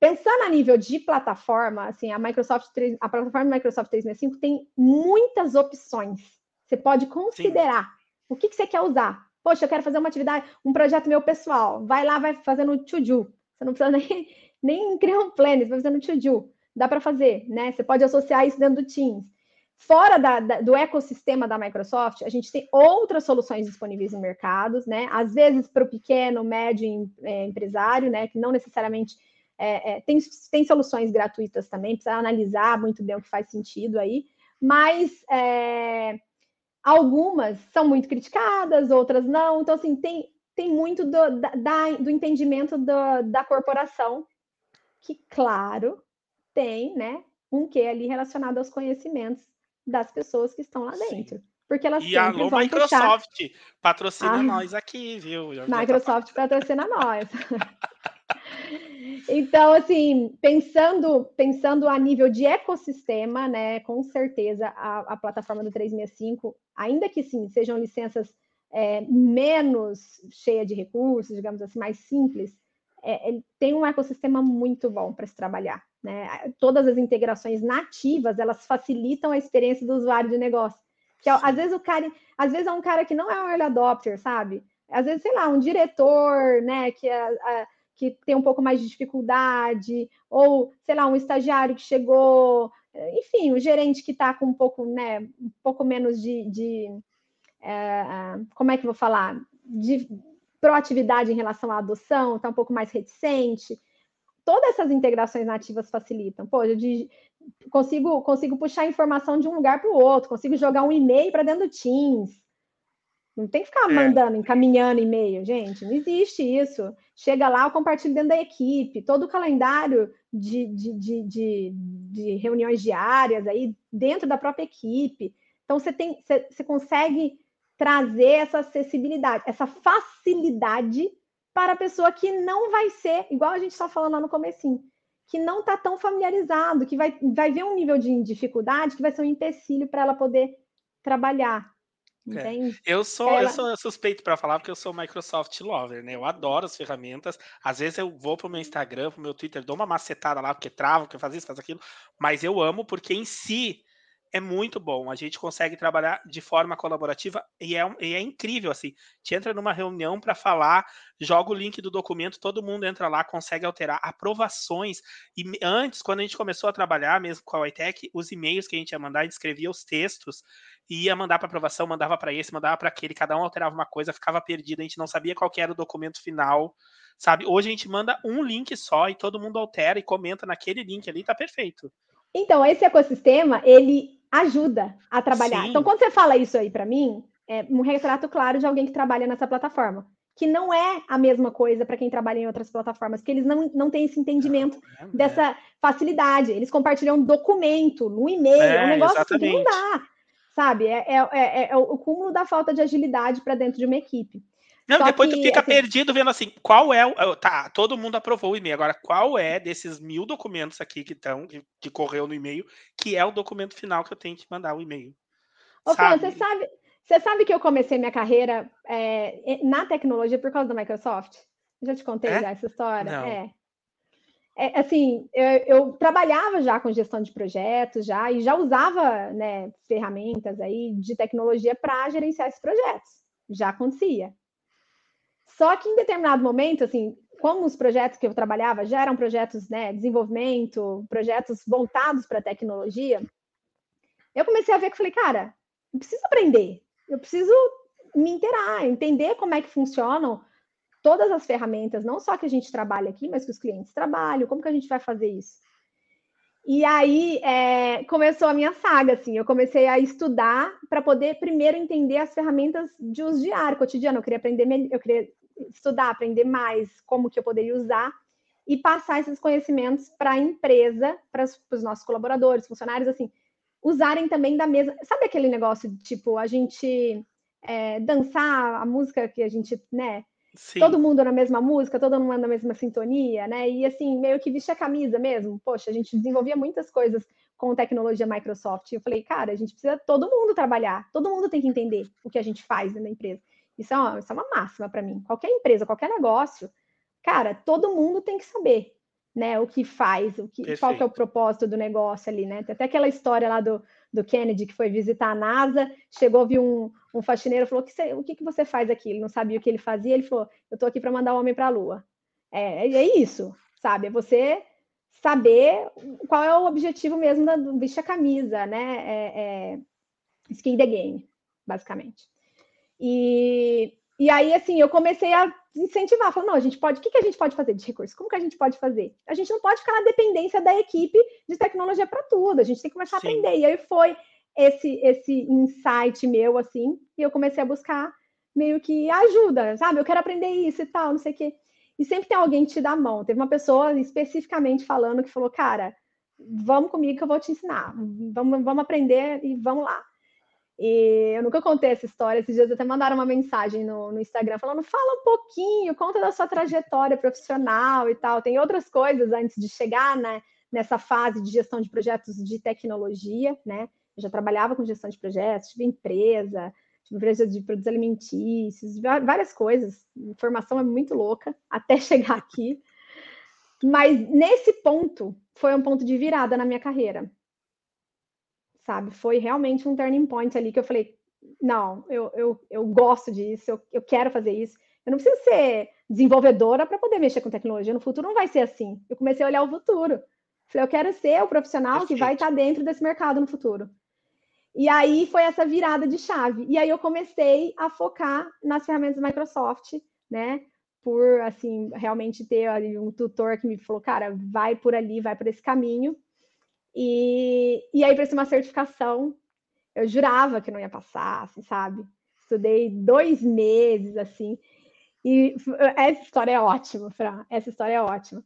S2: pensando a nível de plataforma, assim, a Microsoft, a plataforma Microsoft 365 tem muitas opções. Você pode considerar Sim. o que, que você quer usar. Poxa, eu quero fazer uma atividade, um projeto meu pessoal. Vai lá, vai fazendo to-do. Você não precisa *laughs* nem, nem criar um planner, você vai fazendo to-do. Dá para fazer, né? Você pode associar isso dentro do Teams. Fora da, da, do ecossistema da Microsoft, a gente tem outras soluções disponíveis no mercado, né? Às vezes para o pequeno, médio é, empresário, né? Que não necessariamente é, é, tem, tem soluções gratuitas também, precisa analisar muito bem o que faz sentido aí, mas é, algumas são muito criticadas, outras não. Então, assim, tem, tem muito do, da, do entendimento do, da corporação, que, claro, tem né, um que ali relacionado aos conhecimentos das pessoas que estão lá dentro. Sim. Porque elas e
S1: alô, vão Microsoft, puxar... patrocina ah, nós aqui, viu?
S2: Microsoft patrocina nós. *laughs* Então, assim, pensando, pensando a nível de ecossistema, né, com certeza a, a plataforma do 365, ainda que sim, sejam licenças é, menos cheias de recursos, digamos assim, mais simples, é, tem um ecossistema muito bom para se trabalhar. Né? Todas as integrações nativas, elas facilitam a experiência do usuário de negócio. Que às vezes o cara, às vezes é um cara que não é um early adopter, sabe? Às vezes, sei lá, um diretor, né, que é, é que tem um pouco mais de dificuldade, ou, sei lá, um estagiário que chegou, enfim, o gerente que está com um pouco, né, um pouco menos de, de é, como é que eu vou falar, de proatividade em relação à adoção, está um pouco mais reticente. Todas essas integrações nativas facilitam. Pô, eu consigo, consigo puxar informação de um lugar para o outro, consigo jogar um e-mail para dentro do Teams, não tem que ficar é. mandando, encaminhando e-mail, gente. Não existe isso. Chega lá, eu compartilho dentro da equipe, todo o calendário de, de, de, de, de reuniões diárias aí dentro da própria equipe. Então, você, tem, você, você consegue trazer essa acessibilidade, essa facilidade para a pessoa que não vai ser, igual a gente está falando lá no comecinho, que não está tão familiarizado, que vai, vai ver um nível de dificuldade que vai ser um empecilho para ela poder trabalhar.
S1: É. Eu sou Ela... eu sou suspeito para falar porque eu sou Microsoft lover, né? Eu adoro as ferramentas. Às vezes eu vou pro meu Instagram, pro meu Twitter, dou uma macetada lá porque trava, porque faz isso, faz aquilo, mas eu amo porque em si é muito bom. A gente consegue trabalhar de forma colaborativa e é, e é incrível assim. Te entra numa reunião para falar, joga o link do documento, todo mundo entra lá, consegue alterar aprovações. E antes, quando a gente começou a trabalhar mesmo com a iTech, os e-mails que a gente ia mandar, a gente escrevia os textos e ia mandar para aprovação, mandava para esse, mandava para aquele, cada um alterava uma coisa, ficava perdido, a gente não sabia qual era o documento final. Sabe? Hoje a gente manda um link só e todo mundo altera e comenta naquele link ali, tá perfeito.
S2: Então, esse ecossistema, ele ajuda a trabalhar. Sim. Então, quando você fala isso aí para mim, é um retrato claro de alguém que trabalha nessa plataforma. Que não é a mesma coisa para quem trabalha em outras plataformas, que eles não, não têm esse entendimento não, é, é. dessa facilidade. Eles compartilham documento no e-mail, é, um negócio exatamente. que não dá. Sabe? É, é, é, é o cúmulo da falta de agilidade para dentro de uma equipe.
S1: Não, Só depois que, tu fica assim, perdido vendo assim, qual é o. Tá, todo mundo aprovou o e-mail. Agora, qual é desses mil documentos aqui que estão, que, que, correu no e-mail, que é o documento final que eu tenho que mandar o e-mail?
S2: Ô, sabe? você sabe, você sabe que eu comecei minha carreira é, na tecnologia por causa da Microsoft? Já te contei é? já essa história? Não. É. é assim, eu, eu, trabalhava já com gestão de projetos já e já usava né, ferramentas aí de tecnologia para gerenciar esses projetos. Já acontecia. Só que em determinado momento, assim, como os projetos que eu trabalhava já eram projetos, né, desenvolvimento, projetos voltados para tecnologia, eu comecei a ver que falei, cara, eu preciso aprender, eu preciso me inteirar, entender como é que funcionam todas as ferramentas, não só que a gente trabalha aqui, mas que os clientes trabalham, como que a gente vai fazer isso? E aí é, começou a minha saga, assim, eu comecei a estudar para poder primeiro entender as ferramentas de uso diário, cotidiano. Eu queria aprender, eu queria estudar, aprender mais como que eu poderia usar e passar esses conhecimentos para a empresa, para os nossos colaboradores, funcionários, assim, usarem também da mesma. Sabe aquele negócio de tipo a gente é, dançar a música que a gente, né? Sim. Todo mundo na mesma música, todo mundo na mesma sintonia, né? E assim, meio que vestir a camisa mesmo. Poxa, a gente desenvolvia muitas coisas com tecnologia Microsoft. E eu falei, cara, a gente precisa todo mundo trabalhar, todo mundo tem que entender o que a gente faz na empresa. Isso é uma, isso é uma máxima para mim. Qualquer empresa, qualquer negócio, cara, todo mundo tem que saber, né? O que faz, o que, qual que é o propósito do negócio ali, né? Tem até aquela história lá do, do Kennedy que foi visitar a NASA, chegou, viu um, um faxineiro, falou: que você, o que, que você faz aqui? Ele não sabia o que ele fazia, ele falou: eu estou aqui para mandar o homem para a Lua. É, é isso, sabe? É você saber qual é o objetivo mesmo da vestir a camisa, né? É, é skin the game, basicamente. E, e aí, assim, eu comecei a incentivar, falando, não, a gente pode, o que, que a gente pode fazer de recurso? Como que a gente pode fazer? A gente não pode ficar na dependência da equipe de tecnologia para tudo, a gente tem que começar Sim. a aprender. E aí foi esse, esse insight meu, assim, e eu comecei a buscar meio que ajuda, sabe? Eu quero aprender isso e tal, não sei o quê. E sempre tem alguém que te dá a mão. Teve uma pessoa especificamente falando que falou, cara, vamos comigo que eu vou te ensinar. Vamos, vamos aprender e vamos lá. E eu nunca contei essa história. Esses dias até mandaram uma mensagem no, no, Instagram falando: fala um pouquinho, conta da sua trajetória profissional e tal. Tem outras coisas antes de chegar né, nessa fase de gestão de projetos de tecnologia, né? Eu já trabalhava com gestão de projetos, tive empresa, tive empresa de produtos alimentícios, várias coisas. A informação é muito louca *laughs* até chegar aqui. Mas nesse ponto foi um ponto de virada na minha carreira sabe? Foi realmente um turning point ali que eu falei, não, eu, eu, eu gosto disso, eu, eu quero fazer isso. Eu não preciso ser desenvolvedora para poder mexer com tecnologia. No futuro não vai ser assim. Eu comecei a olhar o futuro. Falei, eu quero ser o profissional que vai estar dentro desse mercado no futuro. E aí foi essa virada de chave. E aí eu comecei a focar nas ferramentas Microsoft, né? Por assim, realmente ter ali um tutor que me falou, cara, vai por ali, vai por esse caminho. E, e aí, para uma certificação, eu jurava que não ia passar, assim, sabe? Estudei dois meses, assim. E essa história é ótima, Fran. Essa história é ótima.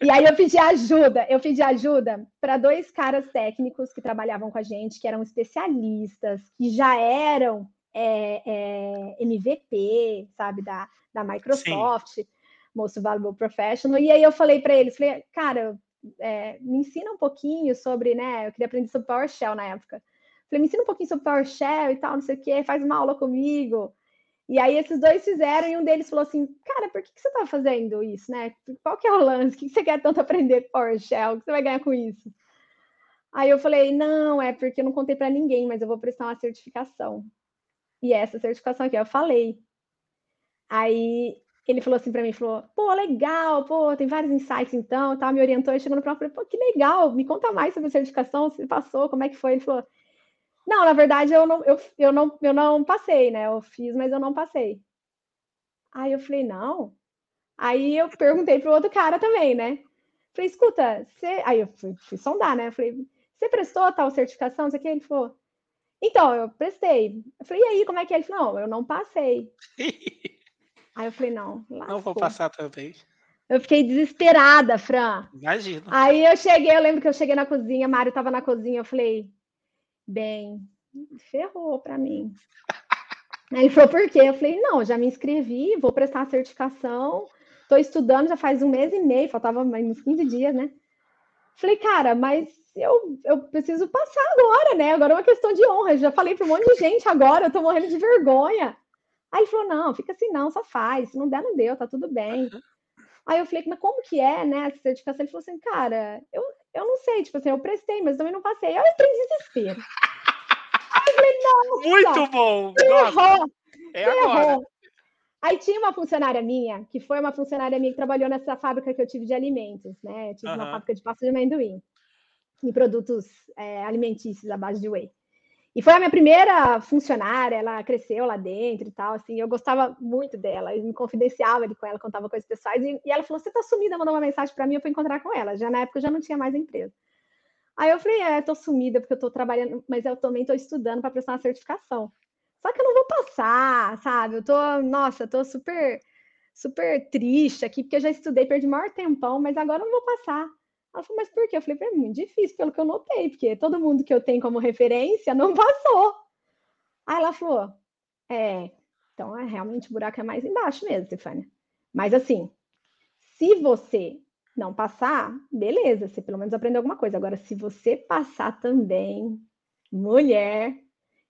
S2: E aí eu pedi ajuda, eu pedi ajuda para dois caras técnicos que trabalhavam com a gente, que eram especialistas, que já eram é, é, MVP, sabe, da, da Microsoft, Sim. Most Valuable Professional. E aí eu falei para eles, falei, cara, é, me ensina um pouquinho sobre, né? Eu queria aprender sobre PowerShell na época. Falei, me ensina um pouquinho sobre PowerShell e tal, não sei o quê, faz uma aula comigo. E aí esses dois fizeram e um deles falou assim, cara, por que, que você está fazendo isso, né? Qual que é o lance? O que, que você quer tanto aprender PowerShell? O que você vai ganhar com isso? Aí eu falei, não, é porque eu não contei para ninguém, mas eu vou prestar uma certificação. E essa certificação aqui, eu falei. Aí ele falou assim para mim, falou, pô, legal, pô, tem vários insights então, tá, me orientou, e chegou no próprio, pô, que legal, me conta mais sobre a certificação, se passou, como é que foi? Ele falou, não, na verdade eu não, eu, eu não, eu não passei, né, eu fiz, mas eu não passei. Aí eu falei, não. Aí eu perguntei pro outro cara também, né, falei, escuta, você, aí eu fui, fui sondar, né, eu falei, você prestou tal certificação, isso aqui? Ele falou, então, eu prestei. Eu falei, e aí, como é que é? Ele falou, não, eu não passei. *laughs* Aí eu falei, não, lascou.
S1: Não vou passar também.
S2: Eu fiquei desesperada, Fran.
S1: Imagina.
S2: Aí eu cheguei, eu lembro que eu cheguei na cozinha, Mário estava na cozinha, eu falei, bem, ferrou para mim. *laughs* Aí ele falou, por quê? Eu falei, não, já me inscrevi, vou prestar a certificação, estou estudando já faz um mês e meio, faltava mais uns 15 dias, né? Falei, cara, mas eu, eu preciso passar agora, né? Agora é uma questão de honra. Eu já falei para um monte de gente agora, eu tô morrendo de vergonha. Aí ele falou: não, fica assim, não, só faz. Se não der, não deu, tá tudo bem. Aí eu falei, mas como que é, né, essa certificação? Ele falou assim, cara, eu, eu não sei, tipo assim, eu prestei, mas também não passei. Aí eu entrei em desespero. Aí eu falei, não.
S1: Muito bom! Errou! É agora. Errou.
S2: Aí tinha uma funcionária minha, que foi uma funcionária minha que trabalhou nessa fábrica que eu tive de alimentos, né? Eu tive uhum. uma fábrica de pasta de amendoim e produtos é, alimentícios à base de whey. E foi a minha primeira funcionária, ela cresceu lá dentro e tal, assim, eu gostava muito dela, eu me confidenciava com ela, contava coisas pessoais, e, e ela falou, você tá sumida, mandou uma mensagem para mim, eu fui encontrar com ela, já na época eu já não tinha mais empresa. Aí eu falei, é, tô sumida porque eu tô trabalhando, mas eu também tô estudando para prestar uma certificação. Só que eu não vou passar, sabe? Eu tô, nossa, tô super, super triste aqui, porque eu já estudei, perdi maior tempão, mas agora eu não vou passar. Ela falou, mas por quê? Eu falei, é muito difícil, pelo que eu notei, porque todo mundo que eu tenho como referência não *laughs* passou. Aí ela falou, é, então é realmente o buraco é mais embaixo mesmo, Stefania. Mas assim, se você não passar, beleza, você pelo menos aprendeu alguma coisa. Agora, se você passar também, mulher,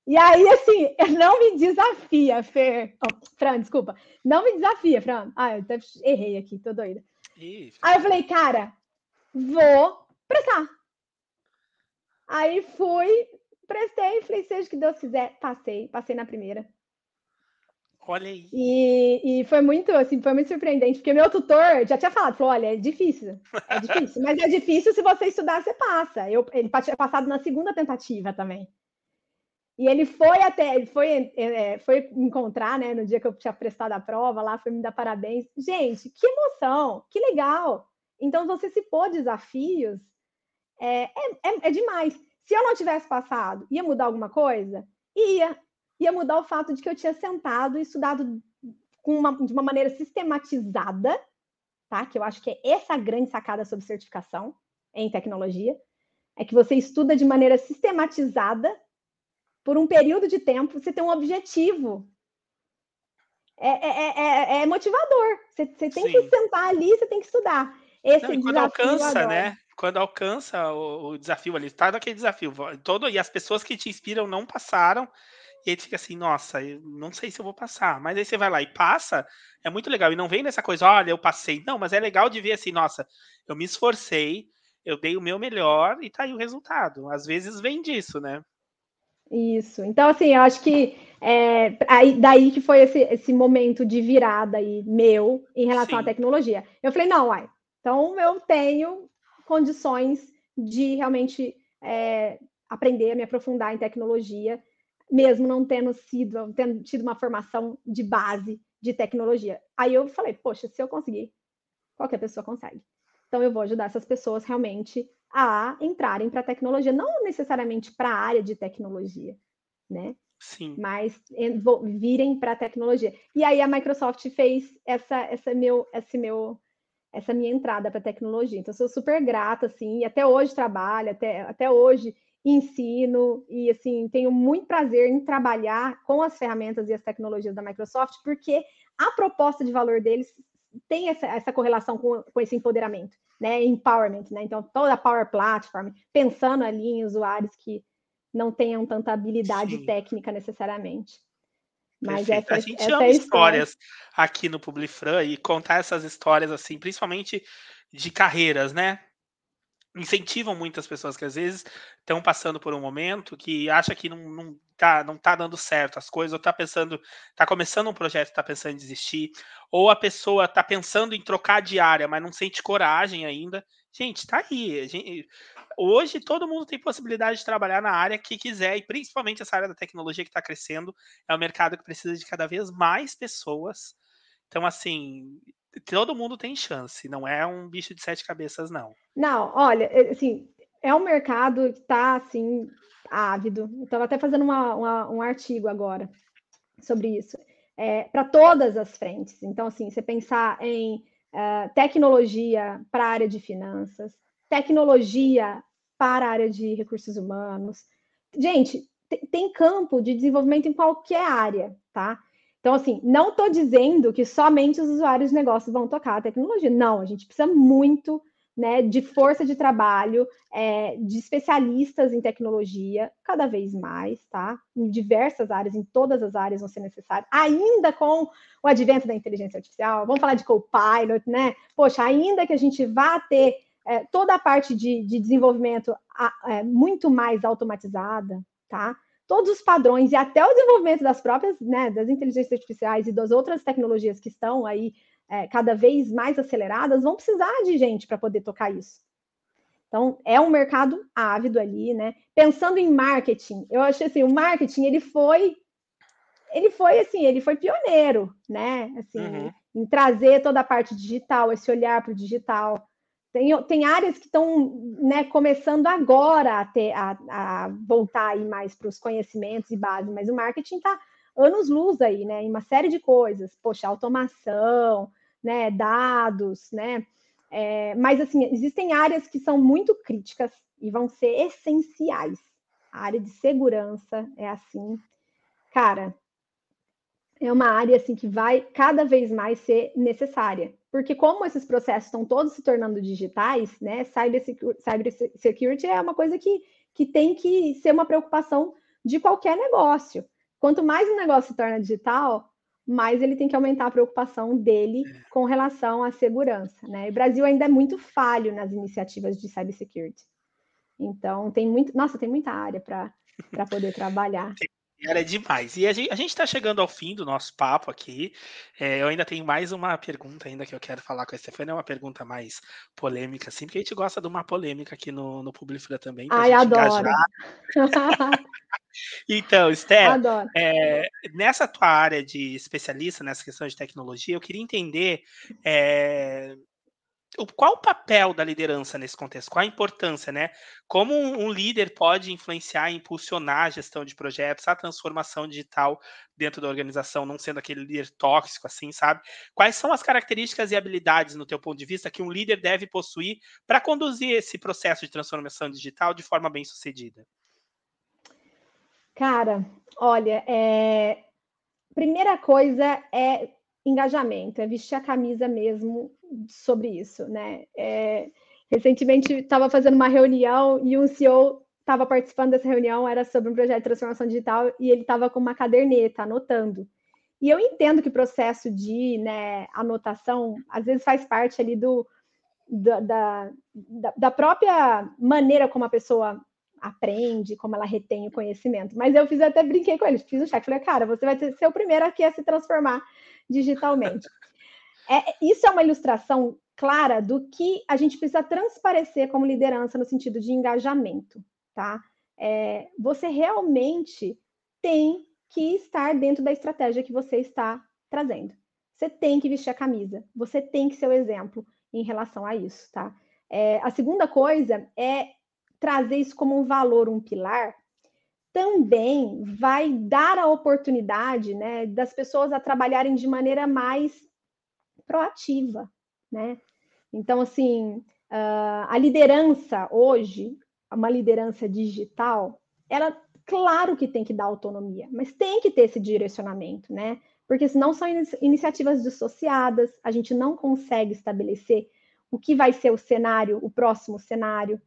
S2: e aí, assim, *laughs* não me desafia, Fer. Oh, Fran, desculpa. Não me desafia, Fran. Ah, eu até errei aqui, tô doida. Ih, aí eu falei, cara, vou prestar. Aí fui, prestei, falei, seja o que Deus quiser, passei, passei na primeira.
S1: Olha aí.
S2: E, e foi muito, assim, foi muito surpreendente, porque meu tutor já tinha falado, falou, olha, é difícil, é difícil, *laughs* mas é difícil se você estudar, você passa. Eu, ele tinha passado na segunda tentativa também. E ele foi até, ele foi, é, foi encontrar, né, no dia que eu tinha prestado a prova lá, foi me dar parabéns. Gente, que emoção, que legal. Então, você se pôr desafios é, é, é, é demais. Se eu não tivesse passado, ia mudar alguma coisa? Ia. Ia mudar o fato de que eu tinha sentado e estudado com uma, de uma maneira sistematizada, tá? Que eu acho que é essa a grande sacada sobre certificação em tecnologia. É que você estuda de maneira sistematizada por um período de tempo, você tem um objetivo. É, é, é, é motivador. Você, você tem Sim. que sentar ali, você tem que estudar. Esse Não,
S1: quando alcança, né? Quando alcança o, o desafio ali, está naquele desafio todo, e as pessoas que te inspiram não passaram, e aí fica assim, nossa, eu não sei se eu vou passar. Mas aí você vai lá e passa, é muito legal. E não vem nessa coisa, olha, eu passei. Não, mas é legal de ver assim, nossa, eu me esforcei, eu dei o meu melhor e tá aí o resultado. Às vezes vem disso, né?
S2: Isso. Então, assim, eu acho que é, aí, daí que foi esse, esse momento de virada aí meu em relação Sim. à tecnologia. Eu falei, não, uai, então eu tenho condições de realmente é, aprender, me aprofundar em tecnologia, mesmo não tendo sido, tendo tido uma formação de base de tecnologia. Aí eu falei, poxa, se eu conseguir, qualquer pessoa consegue. Então eu vou ajudar essas pessoas realmente a entrarem para a tecnologia, não necessariamente para a área de tecnologia, né?
S1: Sim.
S2: Mas virem para a tecnologia. E aí a Microsoft fez essa, essa, meu, esse meu, essa minha entrada para a tecnologia. Então, sou super grata, assim, e até hoje trabalho, até, até hoje ensino, e assim, tenho muito prazer em trabalhar com as ferramentas e as tecnologias da Microsoft, porque a proposta de valor deles tem essa, essa correlação com, com esse empoderamento, né? Empowerment, né? Então, toda a Power Platform, pensando ali em usuários que não tenham tanta habilidade Sim. técnica necessariamente.
S1: Mas essa, a gente essa ama histórias história. aqui no Publifran e contar essas histórias, assim, principalmente de carreiras, né? incentivam muitas pessoas que às vezes estão passando por um momento que acha que não, não, tá, não tá dando certo as coisas, ou tá pensando, tá começando um projeto, tá pensando em desistir, ou a pessoa tá pensando em trocar de área, mas não sente coragem ainda. Gente, tá aí. Gente, hoje todo mundo tem possibilidade de trabalhar na área que quiser, e principalmente essa área da tecnologia que está crescendo, é um mercado que precisa de cada vez mais pessoas. Então, assim, todo mundo tem chance, não é um bicho de sete cabeças, não.
S2: Não, olha, é, assim, é um mercado que está, assim, ávido. Estava até fazendo uma, uma, um artigo agora sobre isso. É, para todas as frentes. Então, assim, você pensar em uh, tecnologia para a área de finanças, tecnologia para a área de recursos humanos. Gente, tem campo de desenvolvimento em qualquer área, tá? Então, assim, não estou dizendo que somente os usuários de negócios vão tocar a tecnologia. Não, a gente precisa muito né, de força de trabalho, é, de especialistas em tecnologia, cada vez mais, tá? Em diversas áreas, em todas as áreas vão ser necessários, ainda com o advento da inteligência artificial, vamos falar de co-pilot, né? Poxa, ainda que a gente vá ter é, toda a parte de, de desenvolvimento é, muito mais automatizada, tá? todos os padrões e até o desenvolvimento das próprias, né, das inteligências artificiais e das outras tecnologias que estão aí é, cada vez mais aceleradas, vão precisar de gente para poder tocar isso. Então, é um mercado ávido ali, né? Pensando em marketing, eu achei assim, o marketing, ele foi ele foi assim, ele foi pioneiro, né? Assim, uhum. em trazer toda a parte digital, esse olhar para o digital. Tem, tem áreas que estão né, começando agora a, ter, a, a voltar aí mais para os conhecimentos e base, mas o marketing está anos luz aí, né? Em uma série de coisas, poxa, automação, né? Dados, né? É, mas assim, existem áreas que são muito críticas e vão ser essenciais. A área de segurança é assim, cara, é uma área assim que vai cada vez mais ser necessária. Porque como esses processos estão todos se tornando digitais, né, cybersecurity é uma coisa que, que tem que ser uma preocupação de qualquer negócio. Quanto mais o negócio se torna digital, mais ele tem que aumentar a preocupação dele é. com relação à segurança. Né? O Brasil ainda é muito falho nas iniciativas de cybersecurity. Então, tem muito, nossa, tem muita área para poder trabalhar. *laughs*
S1: Era demais. E a gente está chegando ao fim do nosso papo aqui. É, eu ainda tenho mais uma pergunta ainda que eu quero falar com a Stefania, é uma pergunta mais polêmica, assim, porque a gente gosta de uma polêmica aqui no, no Publifra também.
S2: Ai, adoro. *laughs*
S1: então, Steph, é, nessa tua área de especialista nessa questão de tecnologia, eu queria entender é, qual o papel da liderança nesse contexto? Qual a importância, né? Como um, líder pode influenciar e impulsionar a gestão de projetos, a transformação digital dentro da organização, não sendo aquele líder tóxico, assim, sabe? Quais são as características e habilidades, no teu ponto de vista, que um líder deve possuir para conduzir esse processo de transformação digital de forma bem sucedida?
S2: Cara, olha, é... primeira coisa é engajamento, é vestir a camisa mesmo sobre isso, né? É, recentemente estava fazendo uma reunião e um CEO estava participando dessa reunião, era sobre um projeto de transformação digital e ele estava com uma caderneta anotando. E eu entendo que o processo de né, anotação às vezes faz parte ali do da, da, da própria maneira como a pessoa aprende, como ela retém o conhecimento. Mas eu fiz até brinquei com ele, fiz o cheque, falei, cara, você vai ser o primeiro aqui a se transformar digitalmente. É, isso é uma ilustração clara do que a gente precisa transparecer como liderança no sentido de engajamento, tá? É, você realmente tem que estar dentro da estratégia que você está trazendo. Você tem que vestir a camisa, você tem que ser o exemplo em relação a isso, tá? É, a segunda coisa é trazer isso como um valor, um pilar, também vai dar a oportunidade né, das pessoas a trabalharem de maneira mais proativa, né? Então, assim, uh, a liderança hoje, uma liderança digital, ela, claro que tem que dar autonomia, mas tem que ter esse direcionamento, né? Porque senão são in iniciativas dissociadas, a gente não consegue estabelecer o que vai ser o cenário, o próximo cenário,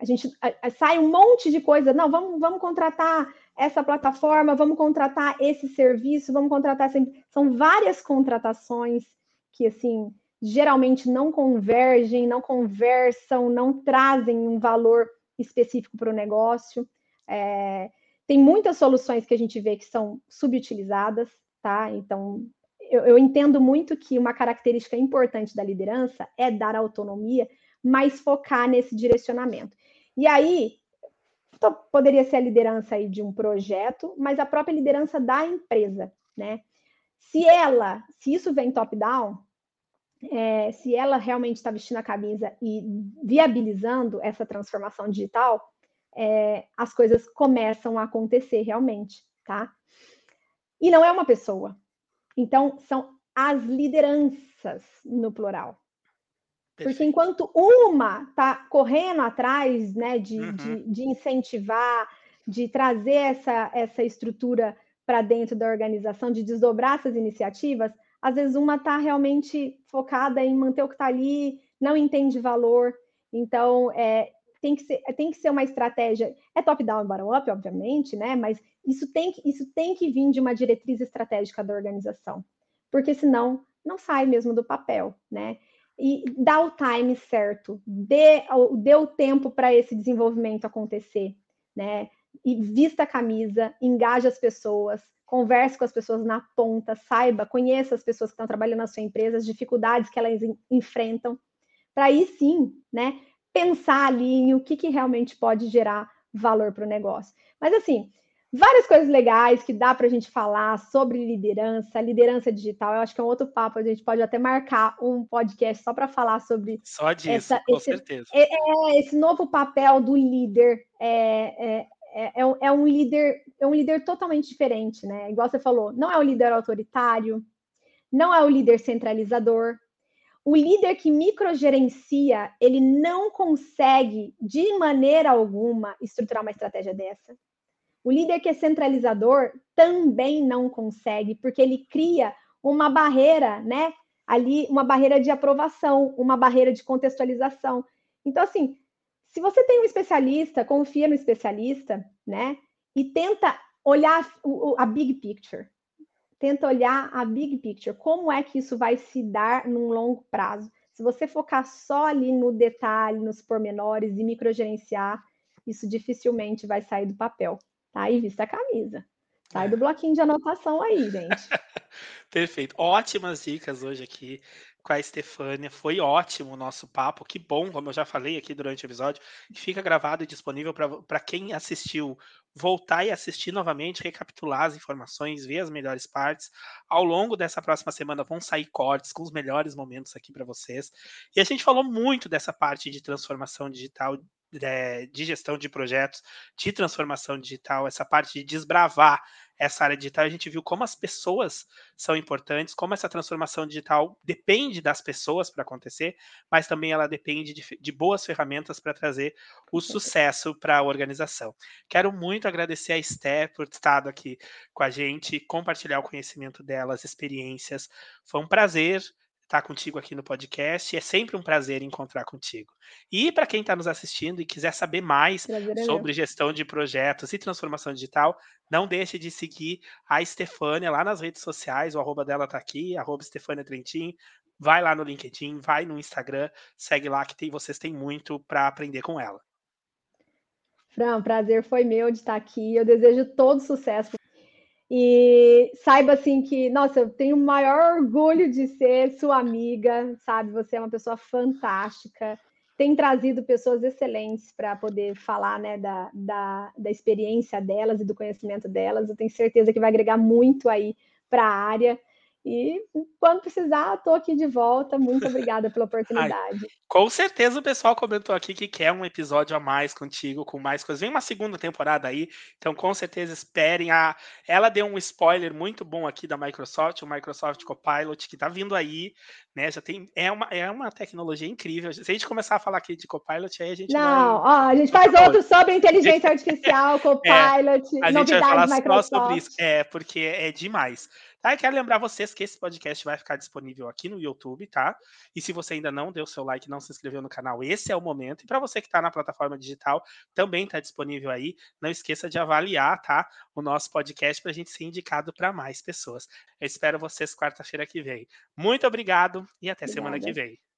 S2: a gente a, a, sai um monte de coisa. Não, vamos, vamos contratar essa plataforma, vamos contratar esse serviço, vamos contratar essa. São várias contratações que, assim, geralmente não convergem, não conversam, não trazem um valor específico para o negócio. É, tem muitas soluções que a gente vê que são subutilizadas, tá? Então, eu, eu entendo muito que uma característica importante da liderança é dar autonomia, mas focar nesse direcionamento. E aí, poderia ser a liderança aí de um projeto, mas a própria liderança da empresa, né? Se ela, se isso vem top-down, é, se ela realmente está vestindo a camisa e viabilizando essa transformação digital, é, as coisas começam a acontecer realmente, tá? E não é uma pessoa. Então, são as lideranças no plural. Porque enquanto uma está correndo atrás né, de, uhum. de, de, incentivar, de trazer essa, essa estrutura para dentro da organização, de desdobrar essas iniciativas, às vezes uma está realmente focada em manter o que está ali, não entende valor. Então, é, tem, que ser, tem que ser uma estratégia. É top-down e bottom-up, obviamente, né? Mas isso tem, que, isso tem que vir de uma diretriz estratégica da organização. Porque senão não sai mesmo do papel, né? E dá o time certo, dê, dê o tempo para esse desenvolvimento acontecer, né? e vista a camisa, engaje as pessoas, converse com as pessoas na ponta, saiba, conheça as pessoas que estão trabalhando na sua empresa, as dificuldades que elas enfrentam, para aí sim, né, pensar ali em o que, que realmente pode gerar valor para o negócio. Mas assim, várias coisas legais que dá para a gente falar sobre liderança, liderança digital. Eu acho que é um outro papo. A gente pode até marcar um podcast só para falar sobre.
S1: Só disso, essa, com esse, certeza.
S2: É, é, esse novo papel do líder. É, é, é, é, é, um líder, é um líder totalmente diferente, né? Igual você falou, não é um líder autoritário, não é o líder centralizador. O líder que microgerencia, ele não consegue, de maneira alguma, estruturar uma estratégia dessa. O líder que é centralizador também não consegue, porque ele cria uma barreira, né? Ali, uma barreira de aprovação, uma barreira de contextualização. Então, assim, se você tem um especialista, confia no especialista, né? E tenta olhar a big picture. Tenta olhar a big picture. Como é que isso vai se dar num longo prazo? Se você focar só ali no detalhe, nos pormenores e microgerenciar, isso dificilmente vai sair do papel. Tá? E vista a camisa. Sai do bloquinho de anotação aí, gente. *laughs*
S1: Perfeito. Ótimas dicas hoje aqui com a Estefânia. Foi ótimo o nosso papo. Que bom, como eu já falei aqui durante o episódio. Fica gravado e disponível para quem assistiu voltar e assistir novamente, recapitular as informações, ver as melhores partes. Ao longo dessa próxima semana vão sair cortes com os melhores momentos aqui para vocês. E a gente falou muito dessa parte de transformação digital é, de gestão de projetos, de transformação digital, essa parte de desbravar essa área digital, a gente viu como as pessoas são importantes, como essa transformação digital depende das pessoas para acontecer, mas também ela depende de, de boas ferramentas para trazer o sucesso para a organização. Quero muito agradecer a Esté por ter estado aqui com a gente, compartilhar o conhecimento dela, as experiências. Foi um prazer estar tá contigo aqui no podcast. É sempre um prazer encontrar contigo. E para quem está nos assistindo e quiser saber mais é sobre gestão de projetos e transformação digital, não deixe de seguir a Estefânia lá nas redes sociais. O arroba dela está aqui, arroba Estefânia Trentin. Vai lá no LinkedIn, vai no Instagram, segue lá que tem, vocês têm muito para aprender com ela.
S2: Fran, prazer foi meu de estar aqui. Eu desejo todo sucesso e saiba assim que, nossa, eu tenho o maior orgulho de ser sua amiga, sabe? Você é uma pessoa fantástica, tem trazido pessoas excelentes para poder falar né, da, da, da experiência delas e do conhecimento delas. Eu tenho certeza que vai agregar muito aí para a área. E quando precisar, estou aqui de volta. Muito obrigada pela *laughs* oportunidade. Ai,
S1: com certeza o pessoal comentou aqui que quer um episódio a mais contigo, com mais coisas. Vem uma segunda temporada aí, então com certeza esperem. A... Ela deu um spoiler muito bom aqui da Microsoft, o Microsoft Copilot, que está vindo aí, né? Já tem. É uma, é uma tecnologia incrível. Se a gente começar a falar aqui de Copilot, aí a gente.
S2: Não, vai... ó, a gente faz outro sobre inteligência artificial, *laughs* Copilot, é, a gente vai falar Microsoft. só sobre isso.
S1: É, porque é demais. Tá? E quero lembrar vocês que esse podcast vai ficar disponível aqui no YouTube, tá? E se você ainda não deu seu like, não se inscreveu no canal, esse é o momento. E para você que está na plataforma digital, também está disponível aí. Não esqueça de avaliar, tá? O nosso podcast para a gente ser indicado para mais pessoas. Eu espero vocês quarta-feira que vem. Muito obrigado e até Obrigada. semana que vem.